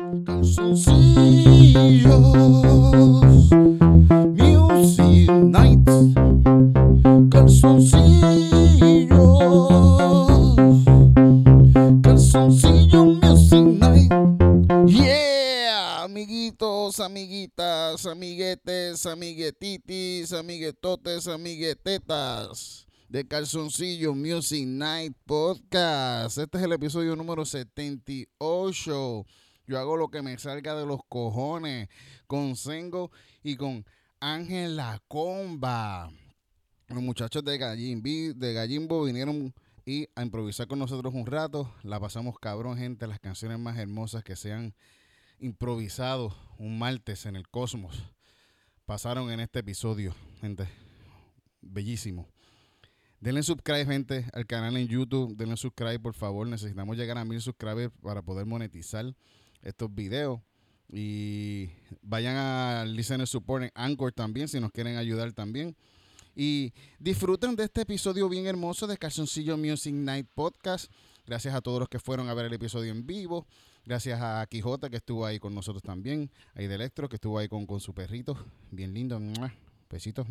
Calzoncillos, Music Night, calzoncillos, calzoncillo Music Night. Yeah, amiguitos, amiguitas, amiguetes, amiguetitis, amiguetotes, amiguetetas de Calzoncillo Music Night Podcast. Este es el episodio número 78. Yo hago lo que me salga de los cojones con Sengo y con Ángel La Comba. Los muchachos de, Gallimbi, de Gallimbo vinieron y a improvisar con nosotros un rato. La pasamos cabrón, gente. Las canciones más hermosas que se han improvisado un martes en el cosmos pasaron en este episodio, gente. Bellísimo. Denle subscribe, gente, al canal en YouTube. Denle subscribe, por favor. Necesitamos llegar a mil subscribers para poder monetizar estos videos. Y vayan a Listener Support en Anchor también, si nos quieren ayudar también. Y disfruten de este episodio bien hermoso de Calzoncillo Music Night Podcast. Gracias a todos los que fueron a ver el episodio en vivo. Gracias a Quijota que estuvo ahí con nosotros también. A de Electro que estuvo ahí con, con su perrito. Bien lindo. Besitos.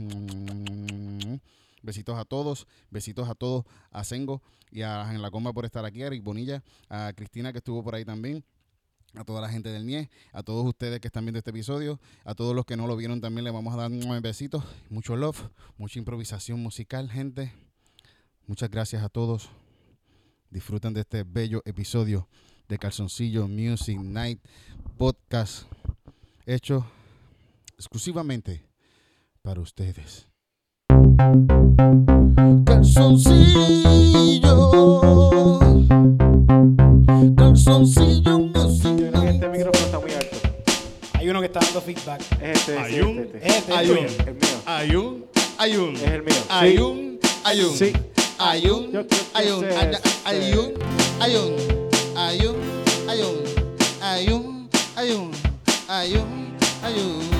Besitos a todos, besitos a todos, a Sengo y a En la Comba por estar aquí, a Eric Bonilla, a Cristina que estuvo por ahí también, a toda la gente del NIE, a todos ustedes que están viendo este episodio, a todos los que no lo vieron también le vamos a dar un besitos, mucho love, mucha improvisación musical, gente. Muchas gracias a todos. Disfruten de este bello episodio de Calzoncillo Music Night Podcast hecho exclusivamente para ustedes. Calzoncillo, calzoncillo music Hay uno que está dando feedback. Es este, Hay sí, un- este, este. Este Hay es un- tuyo. El mío. Hay un, hay un, Es el mío. hay un, hay un, Sí. hay un, hay un, hay este. un, hay un, hay un, hay un, hay un, hay un, hay un, hay un.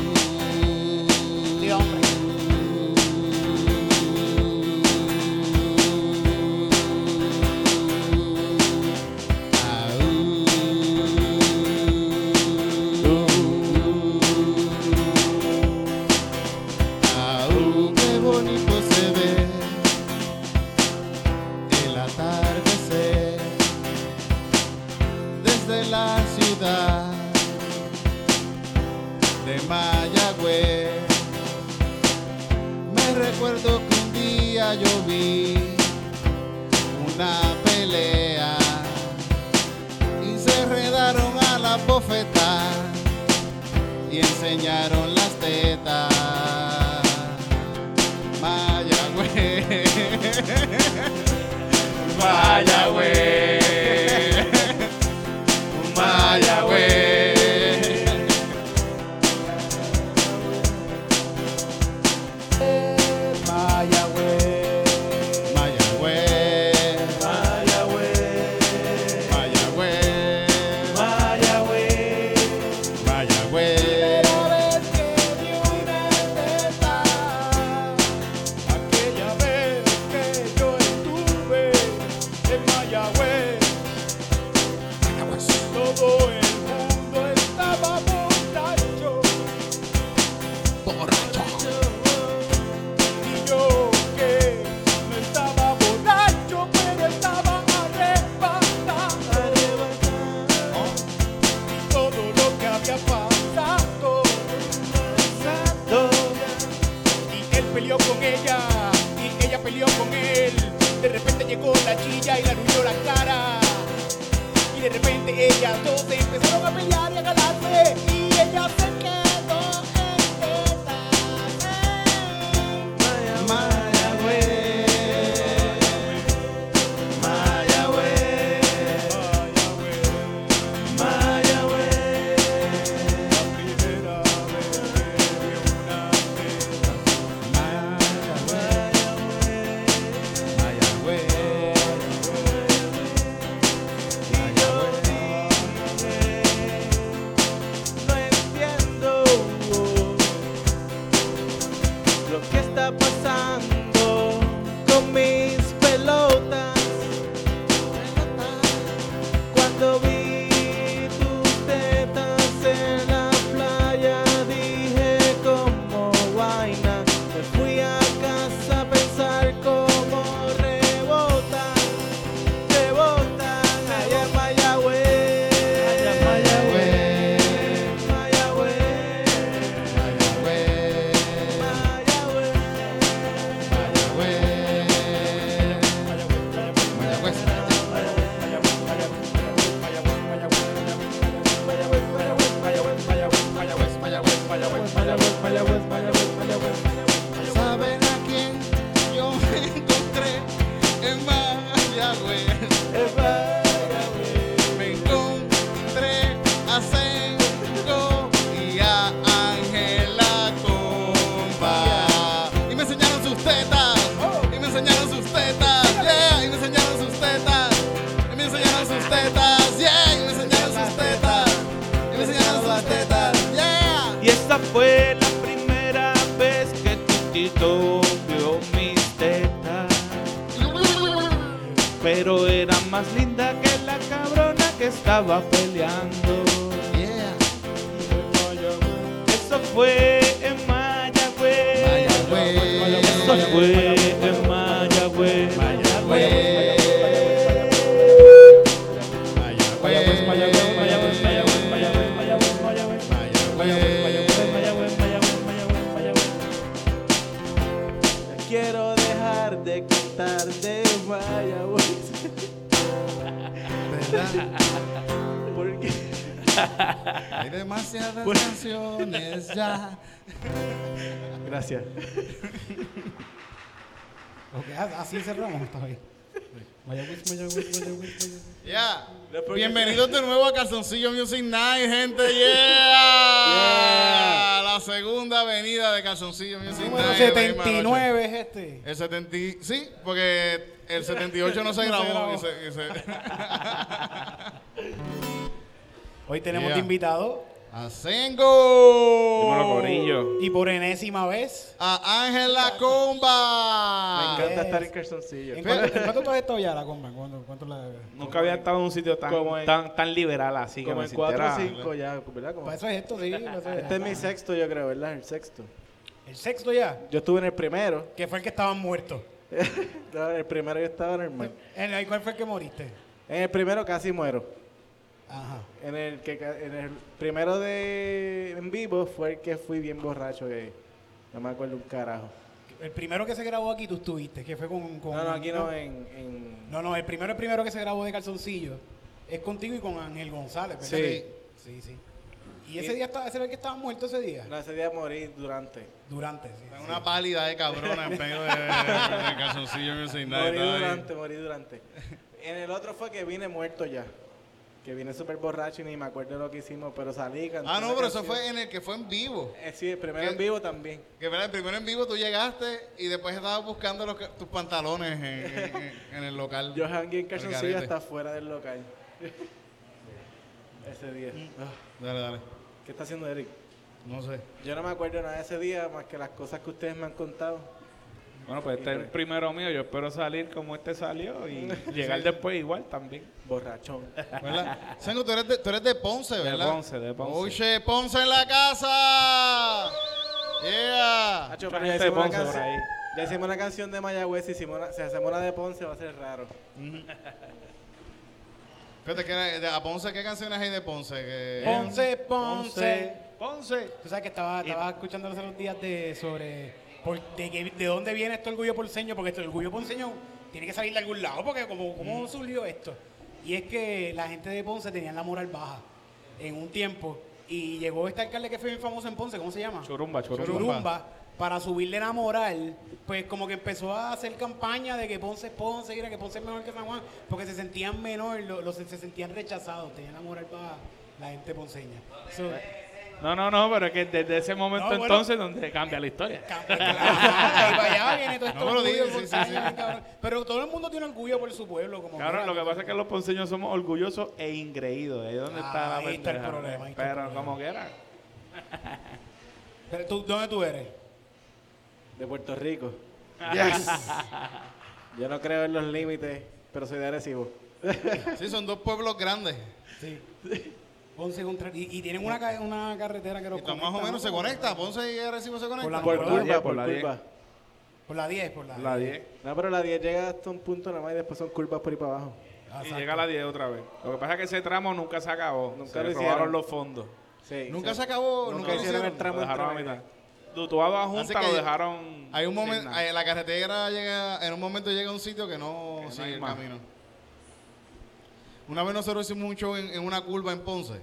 Calzoncillo Music Night, gente. Yeah. La segunda avenida de Calzoncillo Music Número Night. en la misma 79 noche. es este. El 70, y- sí, porque el 78 no se No se grabó. Hoy tenemos Yeah. invitado a Sengo. Dímelo, Corillo. y por enésima vez. A Ángel La Comba. Me encanta estar en calzoncillo. ¿En cuánto, en cuánto tú has estado ya la comba? ¿En ¿Cuánto, cuánto la Nunca había estado en un sitio tan, Como en- tan, tan liberal así que Como me en 4 o sintiera- 5 ya, ¿verdad? Como- Para eso es esto, sí. para eso es- Este es mi sexto, yo creo, ¿verdad? El sexto. El sexto ya, Yo estuve en el primero. que fue el que estaban muertos. No, en el primero yo estaba normal. ¿En el, ¿Cuál fue el que moriste? En el primero casi muero. Ajá. En el que en el primero de en vivo fue el que fui bien borracho que no me acuerdo un carajo. El primero que se grabó aquí tú estuviste, que fue con... con No, no, aquí no en, en- No, no, el primero, el primero que se grabó de calzoncillo es contigo y con Ángel González, ¿verdad? Sí. Sí, sí. ¿Y ese día estaba, ese era el que estaba muerto ese día? no, ese día morí durante. Durante, sí. Una pálida de cabrona en medio de, de, de Calzoncillo Music Night. Morí estaba ahí. durante, morí durante. En el otro fue que vine muerto ya. Que vine súper borracho y ni me acuerdo lo que hicimos, pero salí Ah, no, pero eso fue en el que fue en vivo. Eh, sí, el primero en vivo también. Que verdad, el primero en vivo tú llegaste y después estabas buscando los tus pantalones en, en- en- en el local. Yo hangué en calzoncillo hasta fuera del local. ese día. Mm. Ah, Dale, dale. ¿Qué está haciendo Eric? No sé. Yo no me acuerdo nada de ese día más que las cosas que ustedes me han contado. Bueno, pues este es el primero mío. Yo espero salir como este salió y llegar después igual también. Borrachón. ¿Verdad? Sengo, tú eres de, tú eres de Ponce, De ¿verdad? Ponce, de Ponce. Oye, Ponce en la casa. Yeah. Hacho, Mucha pero ya de hicimos, una Ponce por canción, ahí. ya hicimos una canción de Mayagüez y hicimos una, si hacemos una de Ponce va a ser raro. Fíjate que era- de- a Ponce, ¿qué canciones hay de Ponce? Que- Ponce, Ponce. Ponce. Tú sabes que estaba, estaba escuchando hace unos días de, sobre por, de, de dónde viene este orgullo ponceño, porque este orgullo ponceño tiene que salir de algún lado, porque como, ¿cómo surgió esto? Y es que la gente de Ponce tenía la moral baja en un tiempo, y llegó este alcalde que fue bien famoso en Ponce, ¿cómo se llama? Churumba, churumba. Churumba, para subirle la moral, pues como que empezó a hacer campaña de que Ponce es Ponce, y era que Ponce es mejor que San Juan, porque se sentían menor, lo- los, se sentían rechazados, tenían la moral baja la gente ponceña. So, No, no, no, pero es que desde ese momento No, bueno. entonces donde cambia la historia. Claro, y para allá viene todo esto No, pero sí, sí, sí. Pero todo el mundo tiene orgullo por su pueblo. Como Claro, lo que pasa es que los ponceños somos orgullosos e ingreídos. Ahí es donde está la Ahí está el problema, ahí está el Pero problema. como quiera. Pero tú, ¿Dónde tú eres? De Puerto Rico. Yes. Yo no creo en los límites, pero soy de Arecibo. Sí, son dos pueblos grandes. Sí. Ponce contra... Y, y tienen una, ca- una carretera que los Y está más o menos ¿no? se conecta. Ponce y Arecibo se Por la- conectan. Por la curva, 10, por por la curva. Por la 10, por la, La 10. No, pero la 10 llega hasta un punto nada más y después son curvas por ahí para abajo. Y Exacto. llega a la 10 otra vez. Lo que pasa es que ese tramo nunca se acabó. Nunca se lo robaron los fondos. Sí, Nunca sí. se acabó. Nunca lo hicieron el tramo Lo dejaron a entre mitad. medio. Dutuado a Así Junta que lo dejaron. Hay un sin momento, nada. la carretera llega, en un momento llega a un sitio que no Que no sigue hay el más. camino. Una vez nosotros hicimos un show en, en una curva en Ponce.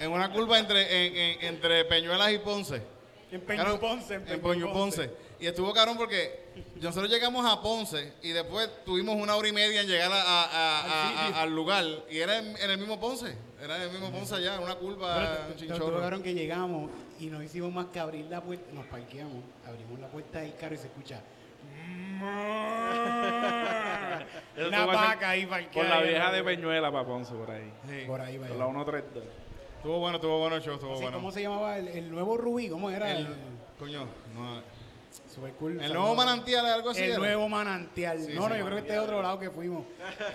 en una curva entre, en- en- entre Peñuelas y Ponce. En Claro, Ponce. En Peño Ponce. Y estuvo caro porque nosotros llegamos a Ponce y después tuvimos una hora y media en llegar a- a- a- a- a- al lugar. Y era en, en el mismo Ponce. Era en el mismo Ponce allá, una curva, chinchorro. que llegamos y no hicimos más que abrir la puerta, nos parqueamos, abrimos la puerta del carro y se escucha. Eso Una vaca ahí Por parqueada. la vieja de Peñuela para Ponce, por ahí. Sí. Por ahí, Por vaya. la 132. Estuvo bueno, estuvo bueno el show, estuvo bueno. ¿Cómo se llamaba el, el nuevo Rubí? ¿Cómo era? El, El, coño, no. super cool. El nuevo manantial, algo así. El era? nuevo manantial. Sí, no, sí, no, yo creo que este es otro lado que fuimos.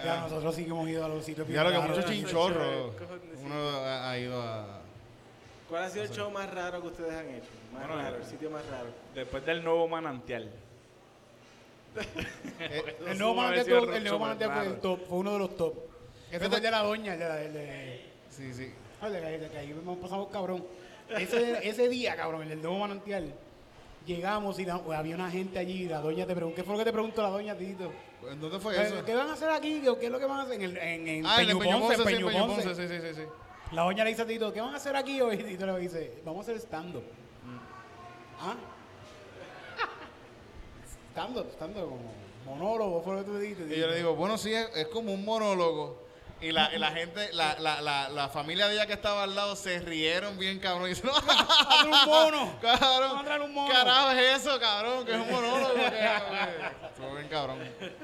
Ya nosotros sí que hemos ido a los sitios Ya lo que bien mucho raros. chinchorro. Cojones, sí. Uno ha, ha ido a. ¿Cuál ha sido el show más raro que ustedes han hecho? Más Bueno, raro, el sitio más raro. Después del nuevo manantial. El nuevo manantial, tuvo- el nuevo manantial fue el top, fue uno de los top. Ese fue el de la doña, el de la- el de... Sí, sí. Ah, de de que ahí hemos pasado cabrón. Ese, ese día, cabrón, el del nuevo manantial, llegamos y la- había una gente allí y la doña te preguntó, ¿qué fue lo que te preguntó la doña, Tito? ¿En dónde fue ¿Qué, eso? qué van a hacer aquí? ¿Qué, qué es lo que van a hacer en, el, en, en Ah, en el Peñu Peñu Ponce, Ponce, sí, sí, sí, sí, sí. La doña le dice a Tito, ¿qué van a hacer aquí hoy? Y Tito le dice, vamos a hacer stand-up. ¿Ah? Stand-up, stand-up, como monólogo, fue lo que tú dijiste. Y yo le digo, bueno, sí, es, es como un monólogo. Y la, y la gente, la, la, la, la familia de ella que estaba al lado se rieron bien, cabrón. Y dicen, no, un mono. cabrón, un mono. carajo es eso, cabrón, que es un monólogo. que- Estuvo bien, cabrón.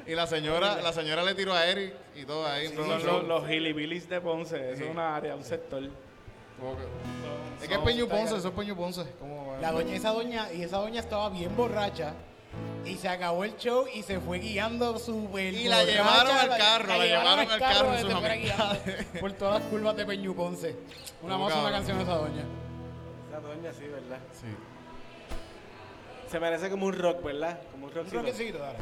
Y la señora, la señora le tiró a Eric y todo ahí. Son show. los, los hillbillies de Ponce. Eso es una área, un sector. Que- Es que es Peñu Ponce, eso es Peñu Ponce. ¿Cómo va? La doña, esa doña, y esa doña estaba bien borracha. Y se acabó el show y se fue guiando súper Y la llevaron al carro, la llevaron al carro y sus amistades. Por todas las curvas de Peñu Ponce. Una más una canción de esa doña. Esa doña sí, ¿verdad? Sí. Se merece como un rock, ¿verdad? Como un Un rockcito. roquecito, dale.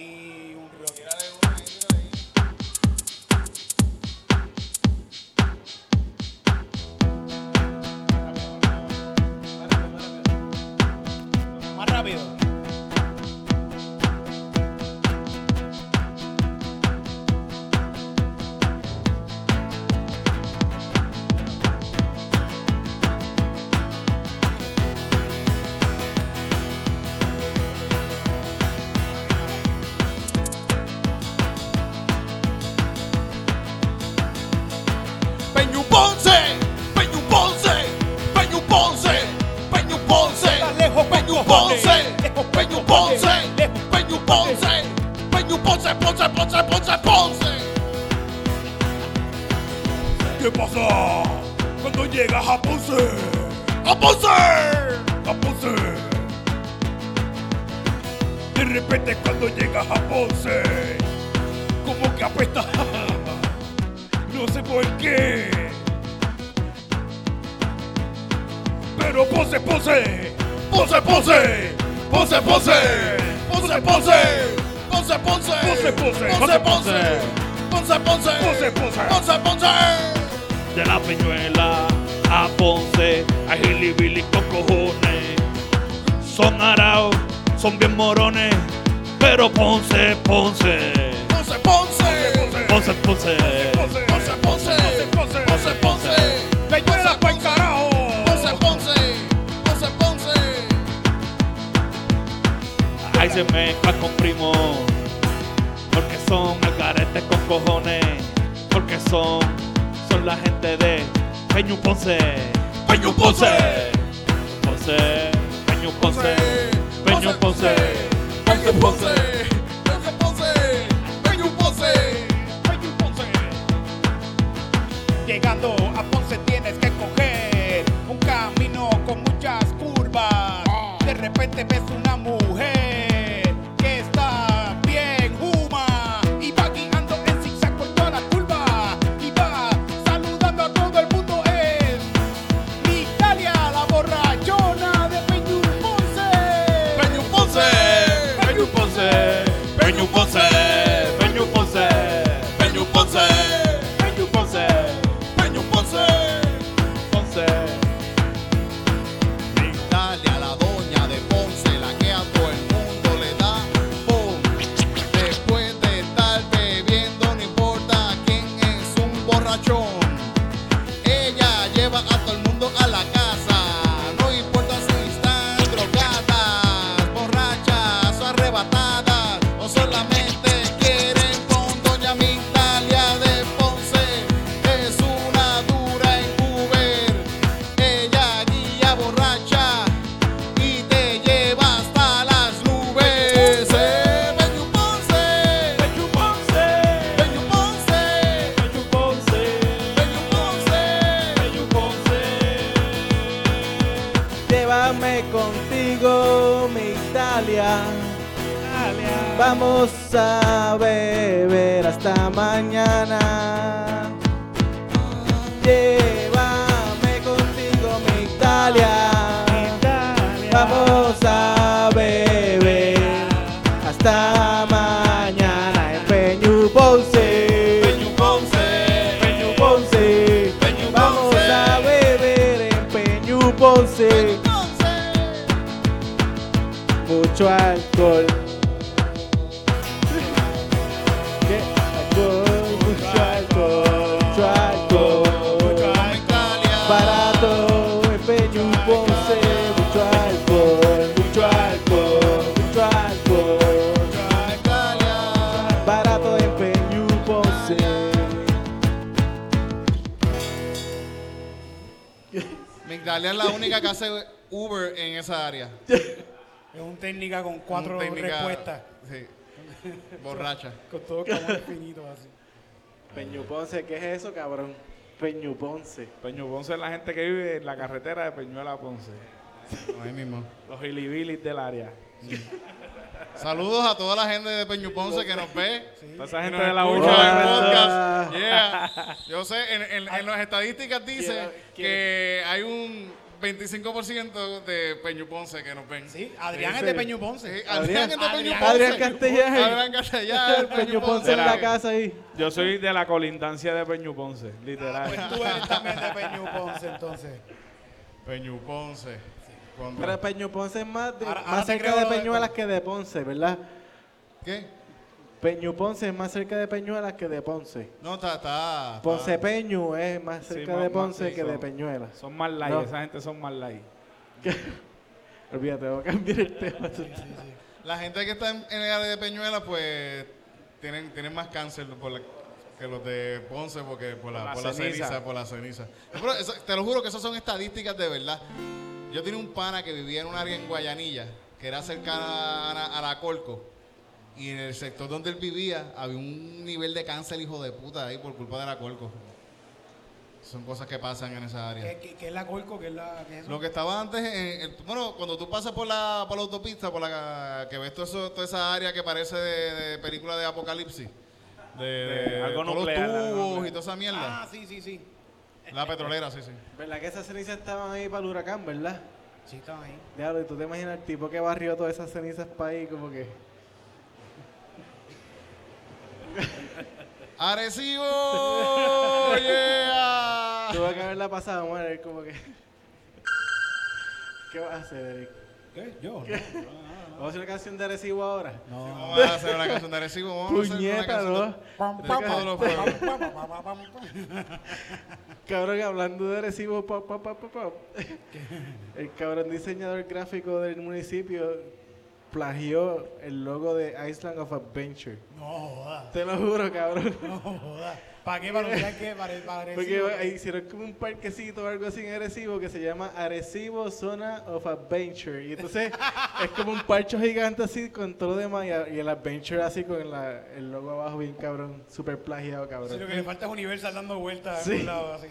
see Borracha. Con todo como infinitos así. Peñu Ponce, ¿qué es eso, cabrón? Peñu Ponce. Peñu Ponce es la gente que vive en la carretera de Peñuela a Ponce. Ahí mismo. Los hilibilis del área. Saludos a toda la gente de Peñu Ponce que nos ve. Toda esa gente nos de la escucha última en el Hola. podcast. Yeah. Yo sé, en, en- en las estadísticas dice Quiero- que hay un 25% de Peñu Ponce que nos ven. Sí, Adrián Sí, es de. Peñu Ponce. Sí, Adrián es de Peñu Adrián- Ponce. Adrián Castellán. Adrián Castellán, Peñu Ponce en la casa ahí. Yo soy de la colindancia de Peñu Ponce, literal. Pues tú eres también de Peñu Ponce, entonces. Peñu Ponce. Cuando- Pero Peñu Ponce es más, de- Ahora- más ahora cerca de- Peñuelas que de Ponce, ¿verdad? ¿Qué? Peñu Ponce es más cerca de Peñuelas que de Ponce. No, está, está. está- Ponce Peñu es más Sí, cerca más- de más, Ponce sí, que de Peñuelas. Son más light, No. esa gente son más light. Olvídate, voy a cambiar el tema. La gente que está en, en el área de Peñuela, pues, tienen, tienen más cáncer por la- que los de Ponce, porque por la, Por la por la ceniza. por la ceniza. Pero eso- te lo juro que esas son estadísticas de verdad. Yo tenía un pana que vivía en un área en Guayanilla, que era cercana a, Ana- a la Colco. Y en el sector donde él vivía había un nivel de cáncer, hijo de puta, ahí por culpa de la Colco. Son cosas que pasan en esa área. ¿Qué, qué- qué es la Colco? ¿Qué es la.? qué es eso? Lo que estaba antes, en- en- bueno, cuando tú pasas por la, por la autopista, por la que ves todo eso, toda esa área que parece de, de película de apocalipsis, de, de algo todos nuclear, los tubos y toda esa mierda. Ah, sí, sí, sí. La petrolera, sí, sí. ¿Verdad que esas cenizas estaban ahí para el huracán, verdad? Sí, estaban ahí. Diablo, ¿y tú te imaginas el tipo que barrió todas esas cenizas para ahí como que... ¡Arecibo! ¡Yeah! Tuve que haberla pasado, muere, como que... ¿Qué vas a hacer, Eric? ¿Qué? Yo. No, ¿Vamos a hacer una canción de Arecibo ahora? no, no. Vamos a hacer una canción de Arecibo. Vamos a hacer una Puñeta, canción ¿no? de. Cabrón, hablando de Arecibo, pop, pop, pop. El cabrón diseñador gráfico del municipio plagió el logo de Island of Adventure. No joda. Te lo juro, cabrón. No joda. ¿Para qué? ¿Para anunciar qué? Para, para Porque Arecibo. ahí hicieron como un parquecito o algo así en Arecibo que se llama Arecibo Zona of Adventure. Y entonces es como un parcho gigante así con todo lo demás y, el Adventure así con la- el logo abajo bien cabrón, super plagiado, Sí, lo cabrón. que le falta es Universal dando vueltas Sí. a algún lado así.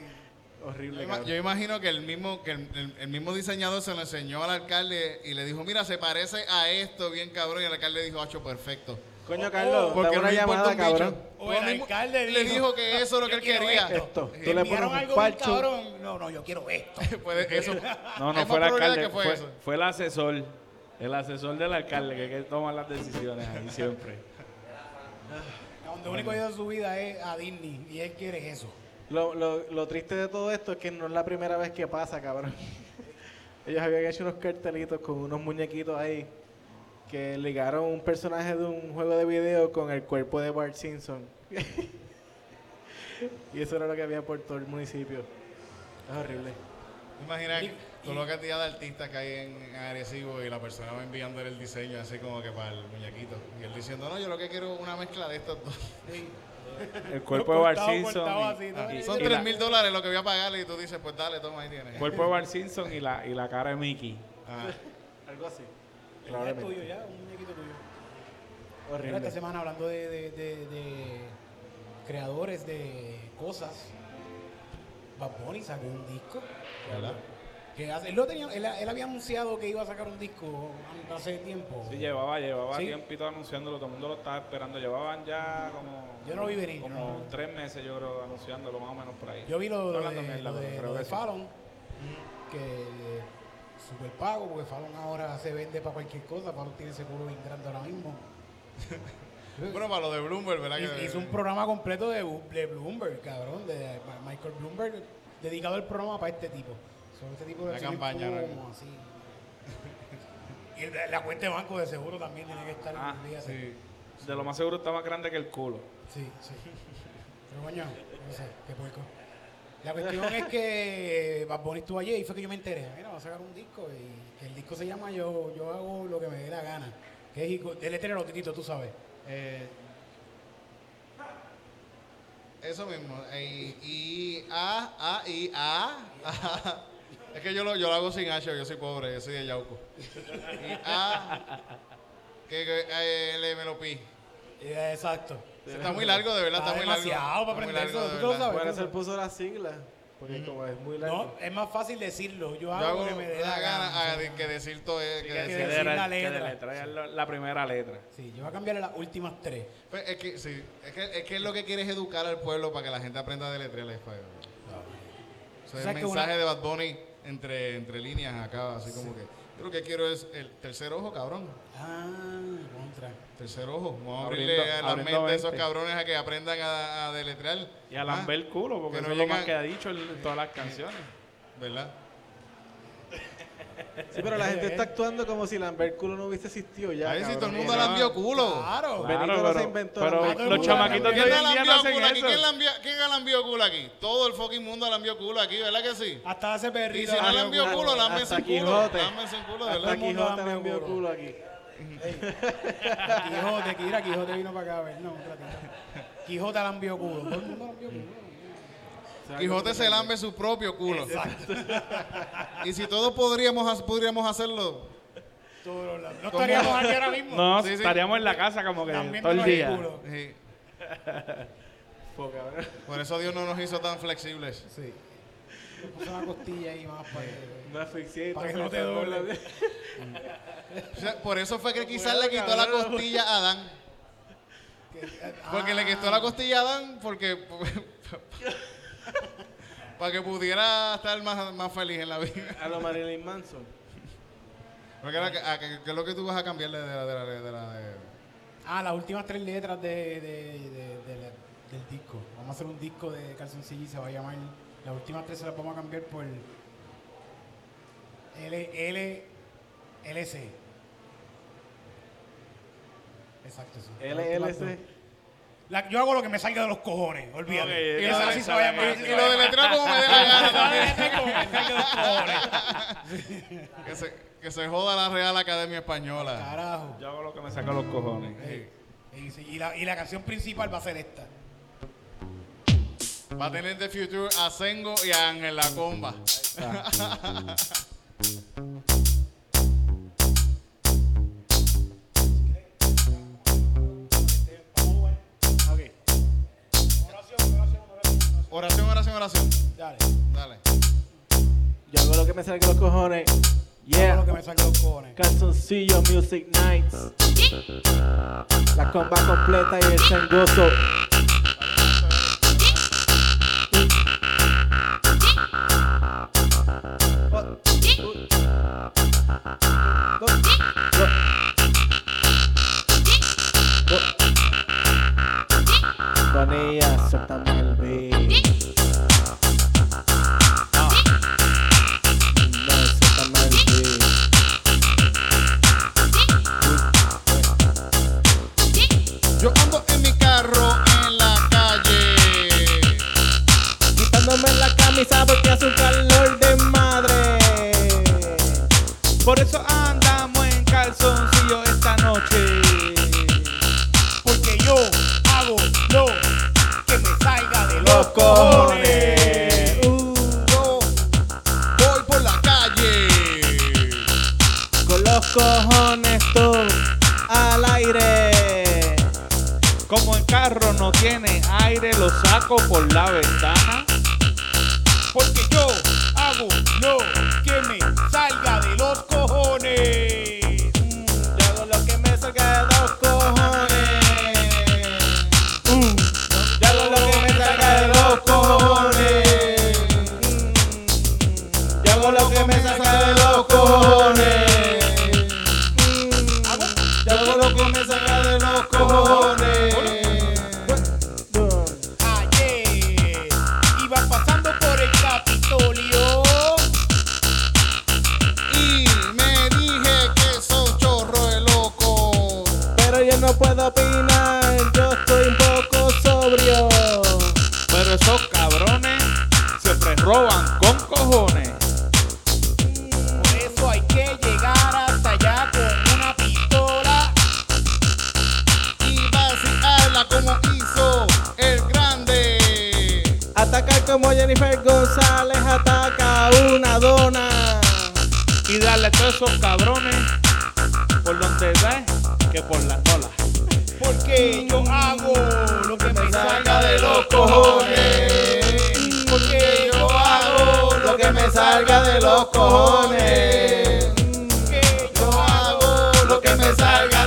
Horrible, Yo. Yo imagino que el mismo que el, el- el mismo diseñador se lo enseñó al alcalde y le dijo, mira, se parece a esto bien cabrón. Y el alcalde dijo, hacho, perfecto. Coño, Carlos, Porque no una le importa llamada, un cabrón. O el alcalde le dijo, dijo que eso es lo que "Yo él quería. Esto, tú le pones un parcho. cabrón. No, no, yo quiero esto. Eso, No, no fue el alcalde, fue, fue, eso. fue el asesor. El asesor del alcalde que, que toma las decisiones ahí siempre. Donde único que ha ido en su vida es a Disney y él quiere eso. Lo, lo, lo triste de todo esto es que no es la primera vez que pasa, cabrón. Ellos habían hecho unos cartelitos con unos muñequitos ahí que ligaron un personaje de un juego de video con el cuerpo de Bart Simpson. y eso era lo que había por todo el municipio. Es horrible. Imagina lo que cantidad de artistas que hay en Arecibo y la persona va enviándole el diseño así como que para el muñequito. Y él diciendo, no, yo lo que quiero es una mezcla de estos dos. El cuerpo de Cortado, Simpson. cortado y- así, ¿no? y- Son y 3 la- mil dólares lo que voy a pagarle y tú dices, pues dale, toma, ahí tienes. Cuerpo de Bart Simpson y la, y la cara de Mickey. Ah, Algo así. Es tuyo ya, un muñequito tuyo. Horrible. esta semana hablando de, de- de- de creadores de cosas, Bad Bunny sacó un disco ¿verdad? Que él, lo tenía, él, él había anunciado que iba a sacar un disco hace tiempo. Sí, llevaba, llevaba Sí. tiempito anunciándolo, todo el mundo lo estaba esperando. Llevaban ya como. Yo no lo vi venir, Como no. tres meses, yo creo, anunciándolo, más o menos por ahí. Yo vi lo, lo de, lo lo. Fallon, que super pago, porque Fallon ahora se vende para cualquier cosa. Fallon tiene ese culo bien grande ahora mismo. Bueno, para lo de Bloomberg, ¿verdad? Hizo- que- Hizo un programa completo de, de Bloomberg, cabrón, de Michael Bloomberg, dedicado al programa para este tipo. Este tipo de La campaña, como así. Y el- la cuenta de banco de seguro también tiene que estar. Ah, olvídate. sí. De lo más seguro está más grande que el culo. Sí, sí. Pero coño, no sé, qué puerco. La cuestión es que Bad Bunny estuvo allí y fue que yo me enteré. Mira, va a sacar un disco y que el disco se llama Yo, yo hago lo que me dé la gana. Que es el letrero, Titito, tú sabes. Eh, Eso mismo. Y, y A, A, I, A. Es que yo lo, yo lo hago sin H, yo soy pobre, yo soy de Yauco. Y A, que, que eh, L, me lo pi. eh, exacto. Está muy largo, de verdad, está, Está muy largo. demasiado para Está muy aprender largo, eso, de ¿tú lo verdad. sabes? Bueno, se puso las siglas, porque como es muy largo. No, es más fácil decirlo. Yo Yo hago, hago lo que me dé la la gana ah, de- que decir todo es. que que decir- decir la letra. deletrear la, la primera letra. Sí, yo voy a cambiarle las últimas tres. Pues es que sí, es que, es que lo que quiere es educar al pueblo para que la gente aprenda a deletrear el español. O sea, O sea, el que mensaje una- de Bad Bunny entre, entre líneas acá, así como que. Yo lo que quiero es el tercer ojo, cabrón. Ah, contra. Tercer ojo. Vamos a abrirle a la mente a esos cabrones a que aprendan a, a deletrear. Y a Ah, lamber el culo, porque que no eso es lo más que ha dicho en todas las canciones. ¿Verdad? Sí, pero la gente está actuando como si Lambert culo no hubiese existido ya. Ahí sí, todo el mundo no. la envió culo. Claro. Benito Claro, no se pero, inventó pero el los chamaquitos de ¿Quién hoy la en día no lambió hacen culo aquí? eso. ¿Quién la envió, quién la lambió culo aquí? Todo el fucking mundo la envió culo aquí, ¿verdad que sí? Hasta hace Y perrito. si no la la envió culo, lámbense Hasta en culo. Lámbense en culo, de Hasta verdad. el mundo Quijote la me envió envió culo aquí. Quijote, mira, Quijote vino para acá a ver. No, un ratito. Quijote la envió culo. Todo el mundo la envió culo. Quijote se lambe su propio culo. Y si todos podríamos, podríamos hacerlo, Todos los- No estaríamos aquí ahora mismo. No, Sí, sí. estaríamos en la casa como que Lambiéndonos todo el el día. culo. sí. Por eso Dios no nos hizo tan flexibles. Sí. Le puse una costilla ahí más para que... Para que no te doble. O sea, por eso fue que quizás le quitó la costilla a Adán. Porque le quitó la costilla a Adán porque para que pudiera estar más, más feliz en la vida. A lo Marilyn Manson. Porque era a- ¿Qué es lo que tú vas a cambiarle de la, de la, de la- de- Ah, las últimas tres letras de, de- de- de la- del disco. Vamos a hacer un disco de calzoncillo y se va a llamar. Las últimas tres se las vamos a cambiar por L, L, LC. Exacto, sí. LLC. La- yo hago lo que me salga de los cojones, olvídate. Y esa- así se esa va a la llamar. que- Y lo deletreo como me dé la gana también. Como me salga de los cojones. Que se, que se joda la Real Academia Española. Carajo. Yo hago lo que me saca los cojones. Y la, y la canción principal va a ser esta. Va a tener de Future a Sengo y a Ángel La Comba. Oración, oración, oración. Dale. Dale. Yo hago lo que me salga los cojones. Hago Yeah. lo que me salga los cojones. Calzoncillo Music Nights. La comba completa y el changoso. Porque yo hago lo que me salga de los cojones. Porque yo hago lo que me salga de los cojones. Que yo hago lo que me salga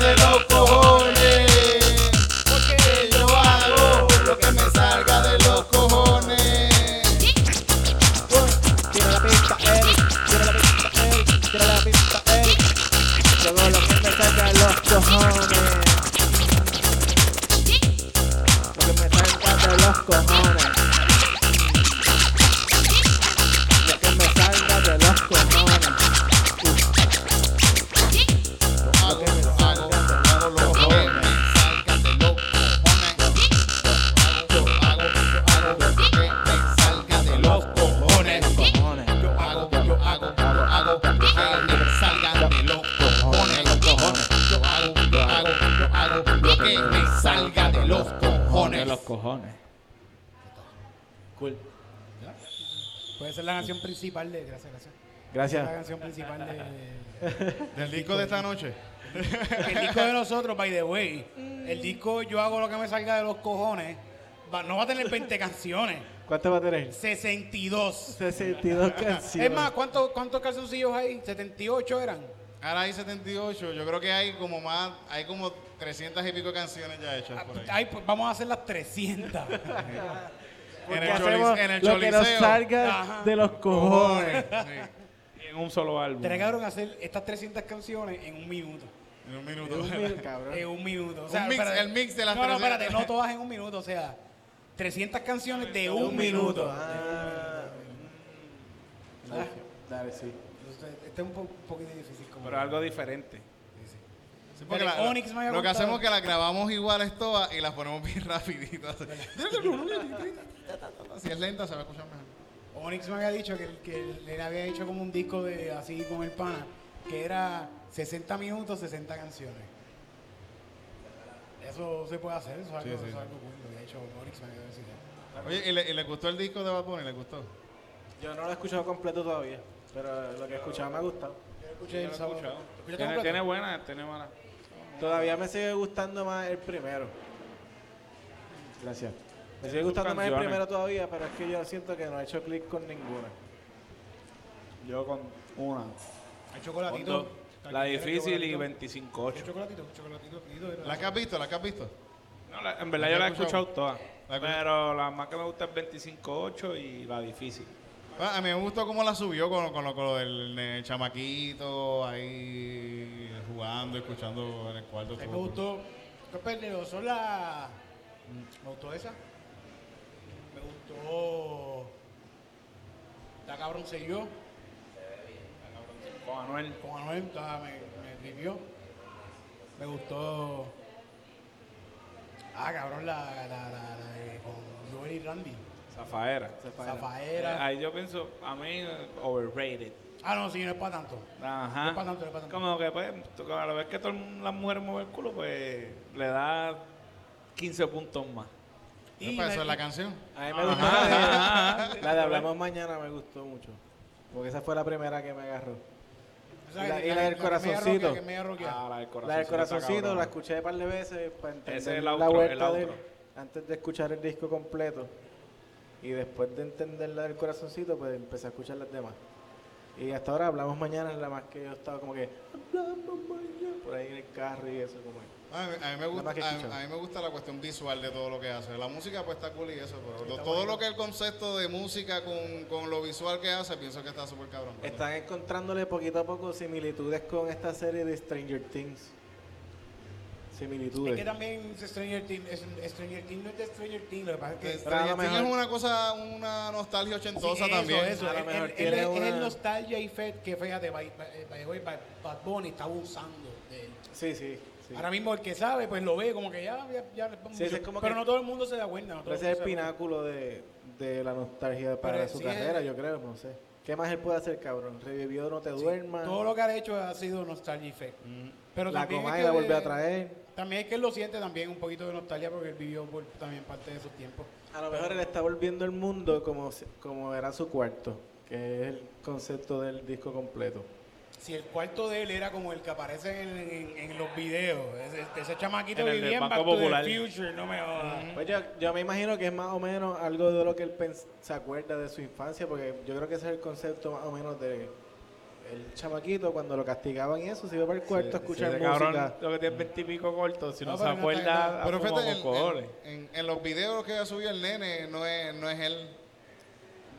principal de. Gracias, gracias. La Gracias. canción principal de. Del disco de esta noche. El disco de nosotros, by the way. El disco Yo hago lo que me salga de los cojones. va- no va a tener 20 canciones. ¿Cuánto va a tener? 62. 62 canciones. Es más, ¿cuántos, ¿cuántos calzoncillos hay? 78 eran. Ahora hay 78. Yo creo que hay como más, hay como 300 y pico de canciones ya hechas por ahí. Ay, pues vamos a hacer las 300. Porque en el hacemos en el lo que nos choliseo. salga Ajá. de los cojones. Y en un solo álbum. Tenés cabrón hacer estas 300 canciones en un minuto. En un minuto. cabrón. En un minuto. O Un sea, mix- espérate. el mix de las No, no, 300. espérate, no todas en un minuto. O sea, 300 canciones de un, Un minuto. minuto. Ah. Dale, Dale, sí. Este es un, po- un poquito difícil. Como Pero algo diferente. Sí, porque Pero la- Onyx me había lo que contado. hemos es que las grabamos iguales todas y las ponemos bien rapiditas. si es lenta se va a escuchar mejor. Onyx me había dicho que, que le había hecho como un disco de así con el pana, que era 60 minutos, 60 canciones. Eso se puede hacer, eso es algo, Sí, sí. eso es algo cool. De hecho, Onyx me había dicho. Oye, ¿y le, y le gustó el disco de Bad Bunny? ¿Le gustó? Yo no lo he escuchado completo todavía, pero lo que he escuchado me ha gustado. Yo escuché Yo lo he sábado. escuchado. ¿Escuchaste Tiene, tiene buena, tiene mala. Todavía me sigue gustando más el primero. Gracias. Me sigue gustando más el primero todavía, pero es que yo siento que no he hecho clic con ninguna. Yo con una. El chocolatito. La ¿Quieres difícil y chocolatito? 25-8. El chocolatito, el chocolatito. ¿La que has visto? ¿La que has visto? No, la- en verdad ¿La yo la he escuchado escuchado? todas. ¿La has Pero la más que me gusta es 25-8 y la difícil. A mí me gustó cómo la subió con, con lo, con lo del chamaquito ahí jugando, escuchando en el cuarto. A mí me gustó. ¿Qué perdido? Son la. Me gustó esa. Me gustó. La cabrón se yo. Con Anuel. Con Anuel me, me vivió. Me gustó. Ah, cabrón, la, la, la, la de con Joel y Randy. Zafaera. Zafaera. Ahí yo pienso, a mí, eh, overrated. Ah, no, sí, no es para tanto. Ajá. No es para tanto, no es para tanto. Como que, pues, tú- a la vez que todas las mujeres mueven el culo, pues, le da 15 puntos más. Y para eso es la canción. A mí me gustó Ajá, la ajá. de, la de Hablamos Mañana, me gustó mucho. Porque esa fue la primera que me agarró. o sea, y la- y la del corazoncito. Ah, la del corazón. La del corazoncito la escuché un par de veces para entender Ese es el la outro, vuelta el de antes de escuchar el disco completo. Y después de entender la del corazoncito, pues empecé a escuchar las demás. Y hasta ahora hablamos mañana, es la más que yo estaba como que hablamos mañana por ahí en el carro y eso como A mí, a mí me gusta, a, mí me gusta la cuestión visual de todo lo que hace. La música pues está cool y eso, pero todo lo que es el concepto de música con, con lo visual que hace, pienso que está súper cabrón. Están encontrándole poquito a poco similitudes con esta serie de Stranger Things. Similitudes. Es que también Stranger Things, es- Stranger Things no es de Stranger Things, lo que pasa es que... Pero Stranger Things es una cosa, una nostalgia ochentosa Sí, también. Eso, A lo eso. mejor él es el una- nostalgia y fe que fíjate, by- Bad Bunny está abusando de él. Sí, sí, sí. Ahora mismo el que sabe, pues lo ve como que ya, ya, ya le pongo Sí, es como Pero que- no todo el mundo se da cuenta. No Ese es el pináculo de, de la nostalgia para Pero su sí carrera, es- yo creo, no sé. ¿Qué más él puede hacer, cabrón? Revivió No Te Duermas. Todo lo que ha hecho ha sido nostalgia effect. Pero la también es Comay que- la volvió a traer. También es que él lo siente también un poquito de nostalgia porque él vivió por también parte de esos tiempos. A lo mejor él está volviendo el mundo como, se- como era su cuarto, que es el concepto del disco completo. Si el cuarto de él era como el que aparece en, en- en los videos, ese, ese chamaquito En el del vivía en Banco Back to the Popular. Future, no me jodas. Pues yo, yo me imagino que es más o menos algo de lo que él pens- se acuerda de su infancia, porque yo creo que ese es el concepto más o menos de el chamaquito cuando lo castigaban y eso, se iba para el cuarto a escuchar música. cabrón, lo que tiene veintipico cortos, si no, No, se acuerda, no, Pero fíjate, en, en- los videos que ha subido el nene, no es, no es él.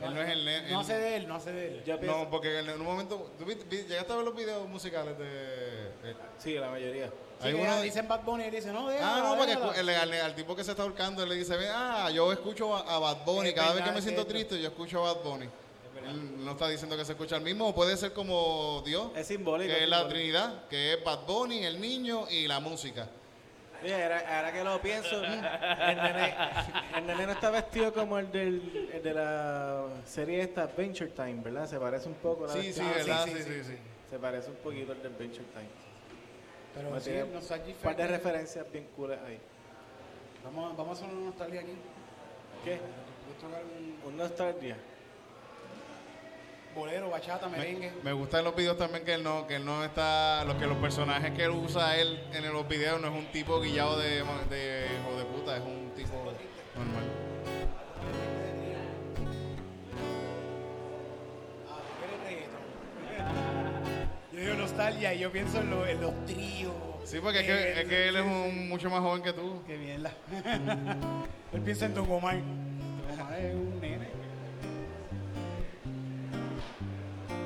Él no es el nene. No hace de él, no hace de él. No, porque en un momento. ¿tú ¿Llegaste a ver los videos musicales de.? Sí, la mayoría. Sí, hay uno- dicen Bad Bunny y él dice, no, Ah, déjala, no, porque el- al, al tipo que se está ahorcando, él le dice, "Ve, ah, yo escucho a, a Bad Bunny, cada vez que me siento triste, yo escucho a Bad Bunny. Él no está diciendo que se escucha el mismo, o puede ser como Dios, Es simbólico. que es la. Trinidad, que es Bad Bunny, el niño y la música. Oye, ahora, ahora que lo pienso, el nene, el nene no está vestido como el, del, el de la serie esta Adventure Time, ¿verdad? Se parece un poco. la Sí, sí, vestimenta. ¿verdad? sí, Sí, sí, sí, sí. Se parece un poquito al de Adventure Time. Pero sí, tiene Un par de referencias bien cool ahí. Vamos, vamos a hacer una nostalgia aquí. ¿Qué? Un nostalgia. Bolero, bachata, merengue. Me gusta en los videos también que él no, que él no está, los que los personajes que él usa él en los videos no es un tipo guillado de, de hijo de puta, es un tipo normal. Yo digo nostalgia y yo pienso en, lo- en los tríos. Sí, porque es que, es que él es un, mucho más joven que tú. Qué bien la. Él piensa en Don Omar. Don Omar es un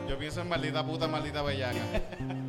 Yo pienso en maldita puta, maldita bellaca.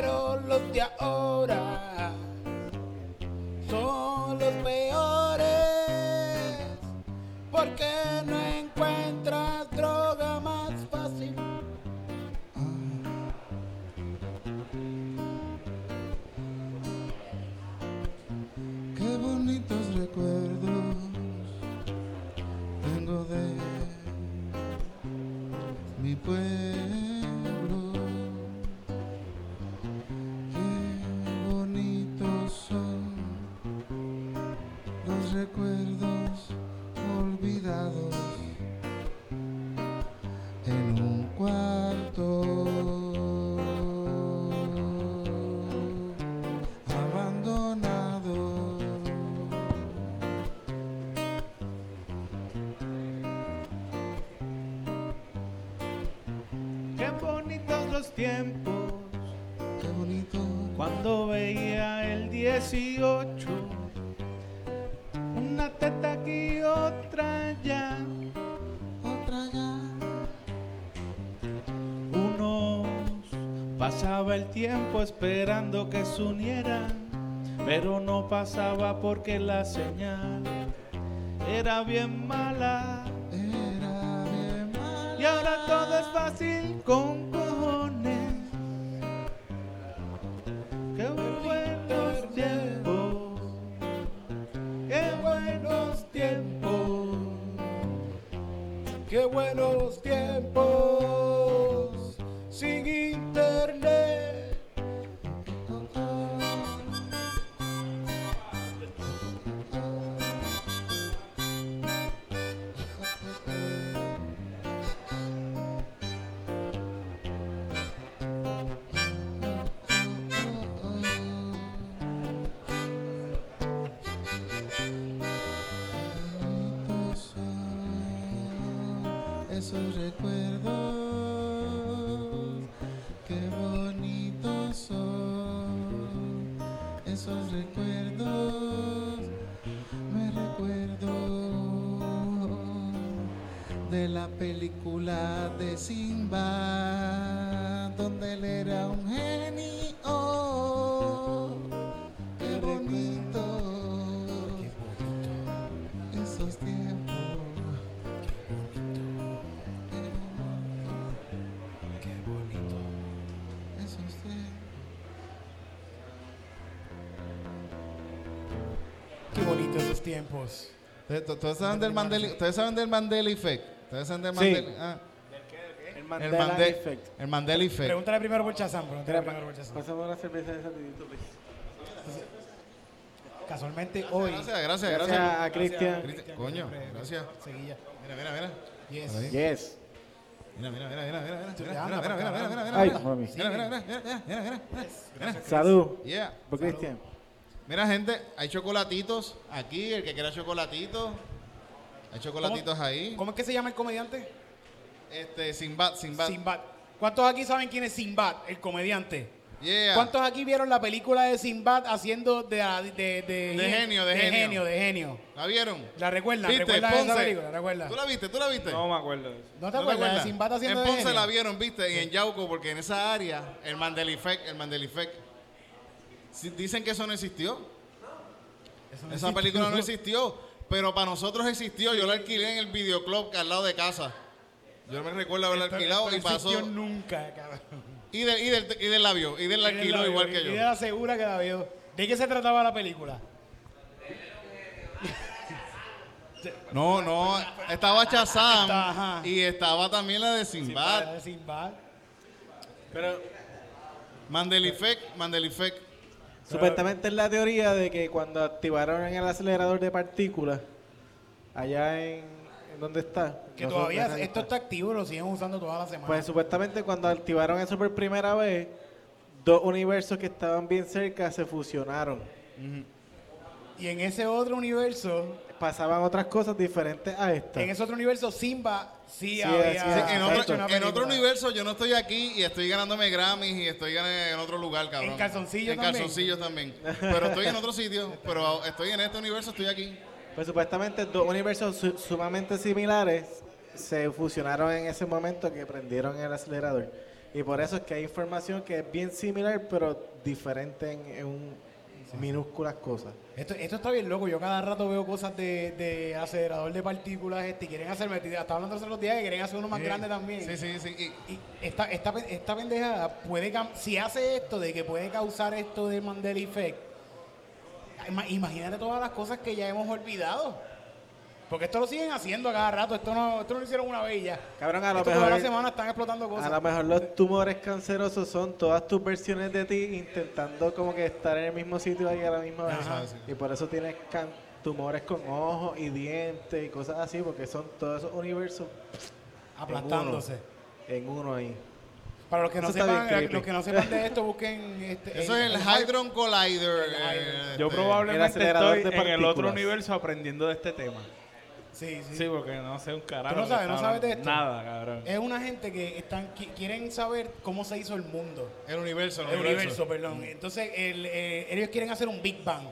pero los de ahora pasaba el tiempo esperando que se unieran, pero no pasaba porque la señal era bien mala. Era bien mal. Y ahora todo es fácil con tiempos. ¿Ustedes saben del Mandela, ustedes saben del Mandela Effect? ¿Ustedes saben del Sí. Ah, El el, Mandela Mande- Effect. el Mandela Effect. Pregúntale primero por Chazam, pregúntale primero por una cerveza de please. Casualmente hoy. Gracias, gracias, Gracias gracias. a Cristian. Coño, gracias. Seguilla. Mira, mira, mira. Yes. Yes. Mira, mira, mira, mira, mira, mira, mira, mira, mira, mira, mira, mira, mira, mira, mira, mira, mira, mira, mira. Cristian. Mira, gente, hay chocolatitos aquí, el que quiera chocolatitos. Hay chocolatitos ahí. ¿Cómo es que se llama el comediante? Este, Sinbad, Sinbad. Sinbad. ¿Cuántos aquí saben quién es Sinbad, el comediante? Yeah. ¿Cuántos aquí vieron la película de Sinbad haciendo de, de, de, De genio, de genio. genio, de genio? ¿La vieron? ¿La recuerdan? ¿Viste? ¿Recuerdan esa Ponce. película? ¿Recuerdan? ¿Tú la viste? ¿Tú la viste? No me acuerdo. ¿No te ¿No te acuerdas de? Sinbad haciendo En de Ponce genio? la vieron, viste, y en Yauco, porque en esa área, el Effect, el Effect. Si- Dicen que eso no existió. Eso no Esa película no existió, pero para nosotros existió. Yo la alquilé en el videoclub que al lado de casa. Yo me recuerdo haberla Esto- alquilado esto y no existió pasó. nunca, cabrón. Y del, y, del, y del labio, y del la alquiló igual que Y de yo. la segura que la vio. ¿De qué se trataba la película? No, no, estaba Chazam Ajá. y estaba también la de Sinbad. Sinbad. Pero Mandela Effect. Supuestamente es la teoría de que cuando activaron el acelerador de partículas, allá en, en donde está. Que no todavía esto está. está activo, lo siguen usando toda la semana. Pues supuestamente cuando activaron eso por primera vez, dos universos que estaban bien cerca se fusionaron. y en ese otro universo, Pasaban otras cosas diferentes a esta. en ese otro universo, Simba sí, Sí, había sí, Sí, en, otro, en otro universo yo no estoy aquí y estoy ganándome Grammys y estoy ganando en otro lugar, cabrón. En calzoncillo En también. calzoncillo también. Pero estoy en otro sitio, pero estoy en este universo, estoy aquí. Pues supuestamente dos universos su- sumamente similares se fusionaron en ese momento que prendieron el acelerador. Y por eso es que hay información que es bien similar, pero diferente en, en un- minúsculas cosas. Esto, esto está bien loco. Yo cada rato veo cosas de, de acelerador de partículas este, y quieren hacer, estaba hablando hace los días que quieren hacer uno más grande también. Sí, sí, sí. Y- Y esta, esta, esta pendejada puede si hace esto de que puede causar esto del Mandela Effect, ima- imagínate todas las cosas que ya hemos olvidado. Porque esto lo siguen haciendo a cada rato, esto no, esto no lo hicieron una vez y ya. Cabrón, a lo Esto toda la mejor, semana están explotando a cosas. lo mejor los tumores cancerosos son todas tus versiones de ti intentando como que estar en el mismo sitio ahí a la misma vez. Ajá. Y por eso tienes can- tumores con ojos y dientes y cosas así, porque son todos esos universos aplastándose. en uno ahí. Para los que no sepan, los que no sepan de esto, busquen este, eso es el Hadron Collider. eh, Yo este, probablemente estoy de en el otro universo aprendiendo de este tema. Sí, sí. Sí, porque no sé un carajo. ¿Tú no sabes? ¿No sabes de esto? Nada, cabrón. Es una gente que están qui- quieren saber cómo se hizo el mundo. El universo, el El universo. universo, perdón. Entonces, el, eh, ellos quieren hacer un Big Bang.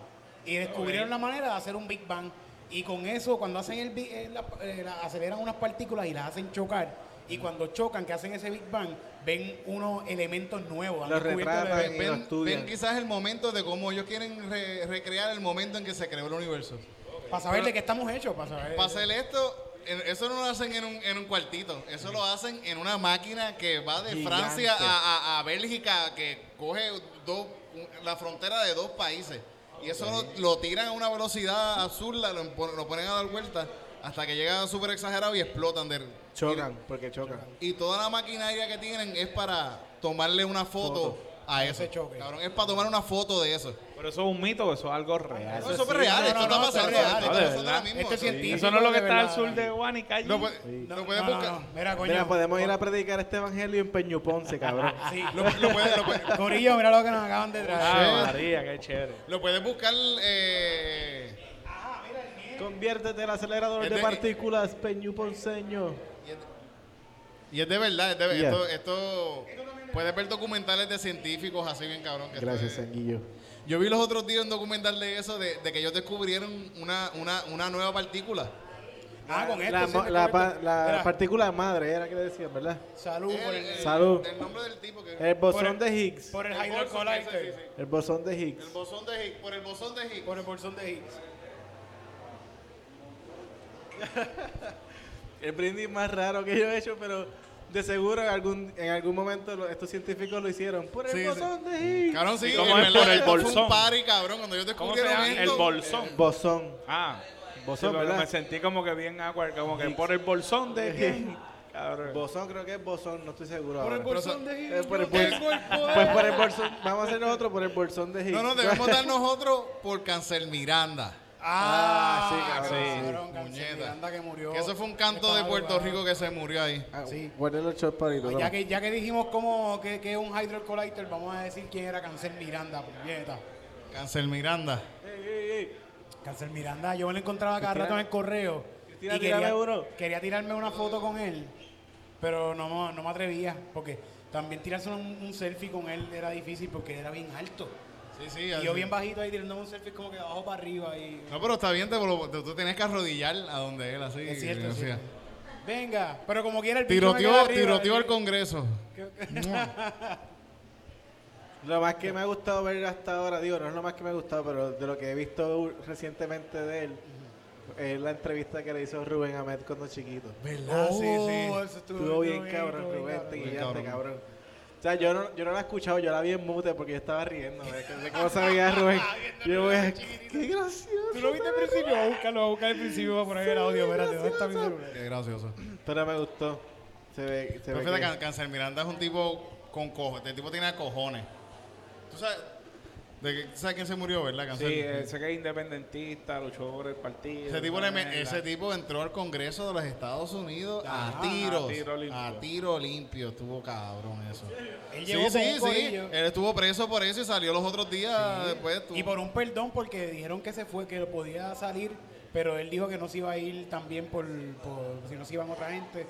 Y descubrieron la manera de hacer un Big Bang. Y con eso, cuando hacen el Big- eh, la- eh, la- aceleran unas partículas y las hacen chocar. Y cuando chocan, que hacen ese Big Bang, ven unos elementos nuevos. Han Los descubierto retratan ele- y lo Ven, estudian. ven quizás el momento de cómo ellos quieren re- recrear el momento en que se creó el universo. Para saber de qué estamos hechos. Para saber. Para hacer esto, eso no lo hacen en un, en un cuartito, eso lo hacen en una máquina que va de Gigante. Francia a, a- a Bélgica, que coge dos, la frontera de dos países. Y eso lo, lo tiran a una velocidad absurda, lo, lo ponen a dar vueltas hasta que llega súper exagerado y explotan. De, Chocan, porque chocan. y toda la maquinaria que tienen es para tomarle una foto, a eso. ese choque. Cabrón, es para tomar una foto de eso. Pero eso es un mito o eso es algo real. No, eso es real, no, esto no, está no, es pasando. real, esto es pasando ahora mismo. Esto es Sí. científico. Eso no es lo que está al sur de Sí. lo puedes No, no, buscar. no. Mira, coño. Mira, podemos ir a predicar este evangelio en Peñu Ponce, cabrón. Sí. Lo, lo puedes, lo puedes- Corillo, mira lo que nos acaban de traer. Ah, María, qué chévere. Lo puedes buscar. Eh, Conviértete el acelerador Es de de- partículas, Peñu Ponceño. Y es de verdad, es de esto, esto puedes ver documentales de científicos así bien cabrón. que Gracias, Sanguillo. Yo vi los otros días un documental de eso, de, de que ellos descubrieron una, una, una nueva partícula. Ah, con esto. La, sí, mo- la, pa- la partícula madre era que le decían, ¿verdad? Salud por El, Salud. El nombre del tipo que... El bosón el- de Higgs. Por el El Hydro bosón, Collider. ese, sí, sí. El bosón de Higgs. El bosón de Higgs, por el bosón de Higgs. Por el bolsón de Higgs. El brindis más raro que yo he hecho, pero de seguro en algún, en algún momento lo- estos científicos lo hicieron. Por el Sí, sí. bosón de Higgs. Cabrón, sí, ¿Y cómo en es verdad, por el esto fue bolsón? un party, cabrón, cuando ellos ¿Cómo se descubrieron llama? esto. El bolsón. Bosón. Ah, Bosón, sí, pero ¿verdad? me sentí como que bien agua, como que por el bolsón de quién. Cabrón. Bosón creo que es bosón, no estoy seguro. Por el ahora. bolsón de Eh, Higgs. por el yo bol- tengo el poder. Pues por el bolsón, vamos a hacer otro por el bolsón de Higgs. No, no, debemos darnos otro por Cancel Miranda. Ah, sí, cabrón, sí. sí. cabrón, Cancel Puñeta. Miranda que murió. Que eso fue un canto de Puerto. Rico que se murió ahí. Ah, Sí. Guarden los palitos. Ya que, ya que dijimos cómo, que, que es un Hydro Collider, vamos a decir quién era Cancel Miranda, puñeta. Cancel Miranda. Ey, ey, ey. Cancel Miranda, yo me lo encontraba cada rato en el correo. Cristina, y quería, quería tirarme una foto con él, pero no, me- no me atrevía, porque también tirarse un, un selfie con él era difícil porque era bien alto. Sí, sí. Y yo bien bajito ahí tirándome un selfie como que de abajo para arriba. Y... No, pero está bien, te, tú tienes que arrodillar a donde él, así. es cierto. Venga, pero como quiera el queda Tiroteó, tiroteó al Congreso. Lo más que me ha gustado ver hasta ahora, digo, no es lo más que me ha gustado, pero de lo que he visto recientemente de él, es la entrevista que le hizo Rubén Ahmed cuando chiquito. ¿Verdad? Oh, sí, sí. eso Estuvo bien cabrón, bien Rubén, cabrón. te Bien guillaste, cabrón. O sea, yo no, yo no la he escuchado, yo la vi en mute porque yo estaba riendo de, cómo se veía Rubén. Yo voy a... ¡Qué gracioso! ¿Tú lo viste al principio? Voy a buscarlo, voy a buscar al principio para poner el audio. Espérate, ¿dónde está mi celular? Qué gracioso. Pero me gustó. Se ve, se ve fíjate, Cancel Miranda es un tipo con cojones. Este tipo tiene cojones. ¿Tú sabes, de que- ¿tú sabes quién se murió, verdad? Cancel? Sí, ese que es independentista, luchó por el partido. Ese tipo, le ese tipo entró al Congreso de los Estados Unidos a Ajá, tiros. a tiro limpio. A tiro limpio. Estuvo cabrón eso. Él Sí, llegó sí, sí. corillo. Él estuvo preso por eso y salió los otros días después. estuvo- Y por un perdón, porque dijeron que se fue, que podía salir, pero él dijo que no se iba a ir también por, por si no se iban otra gente.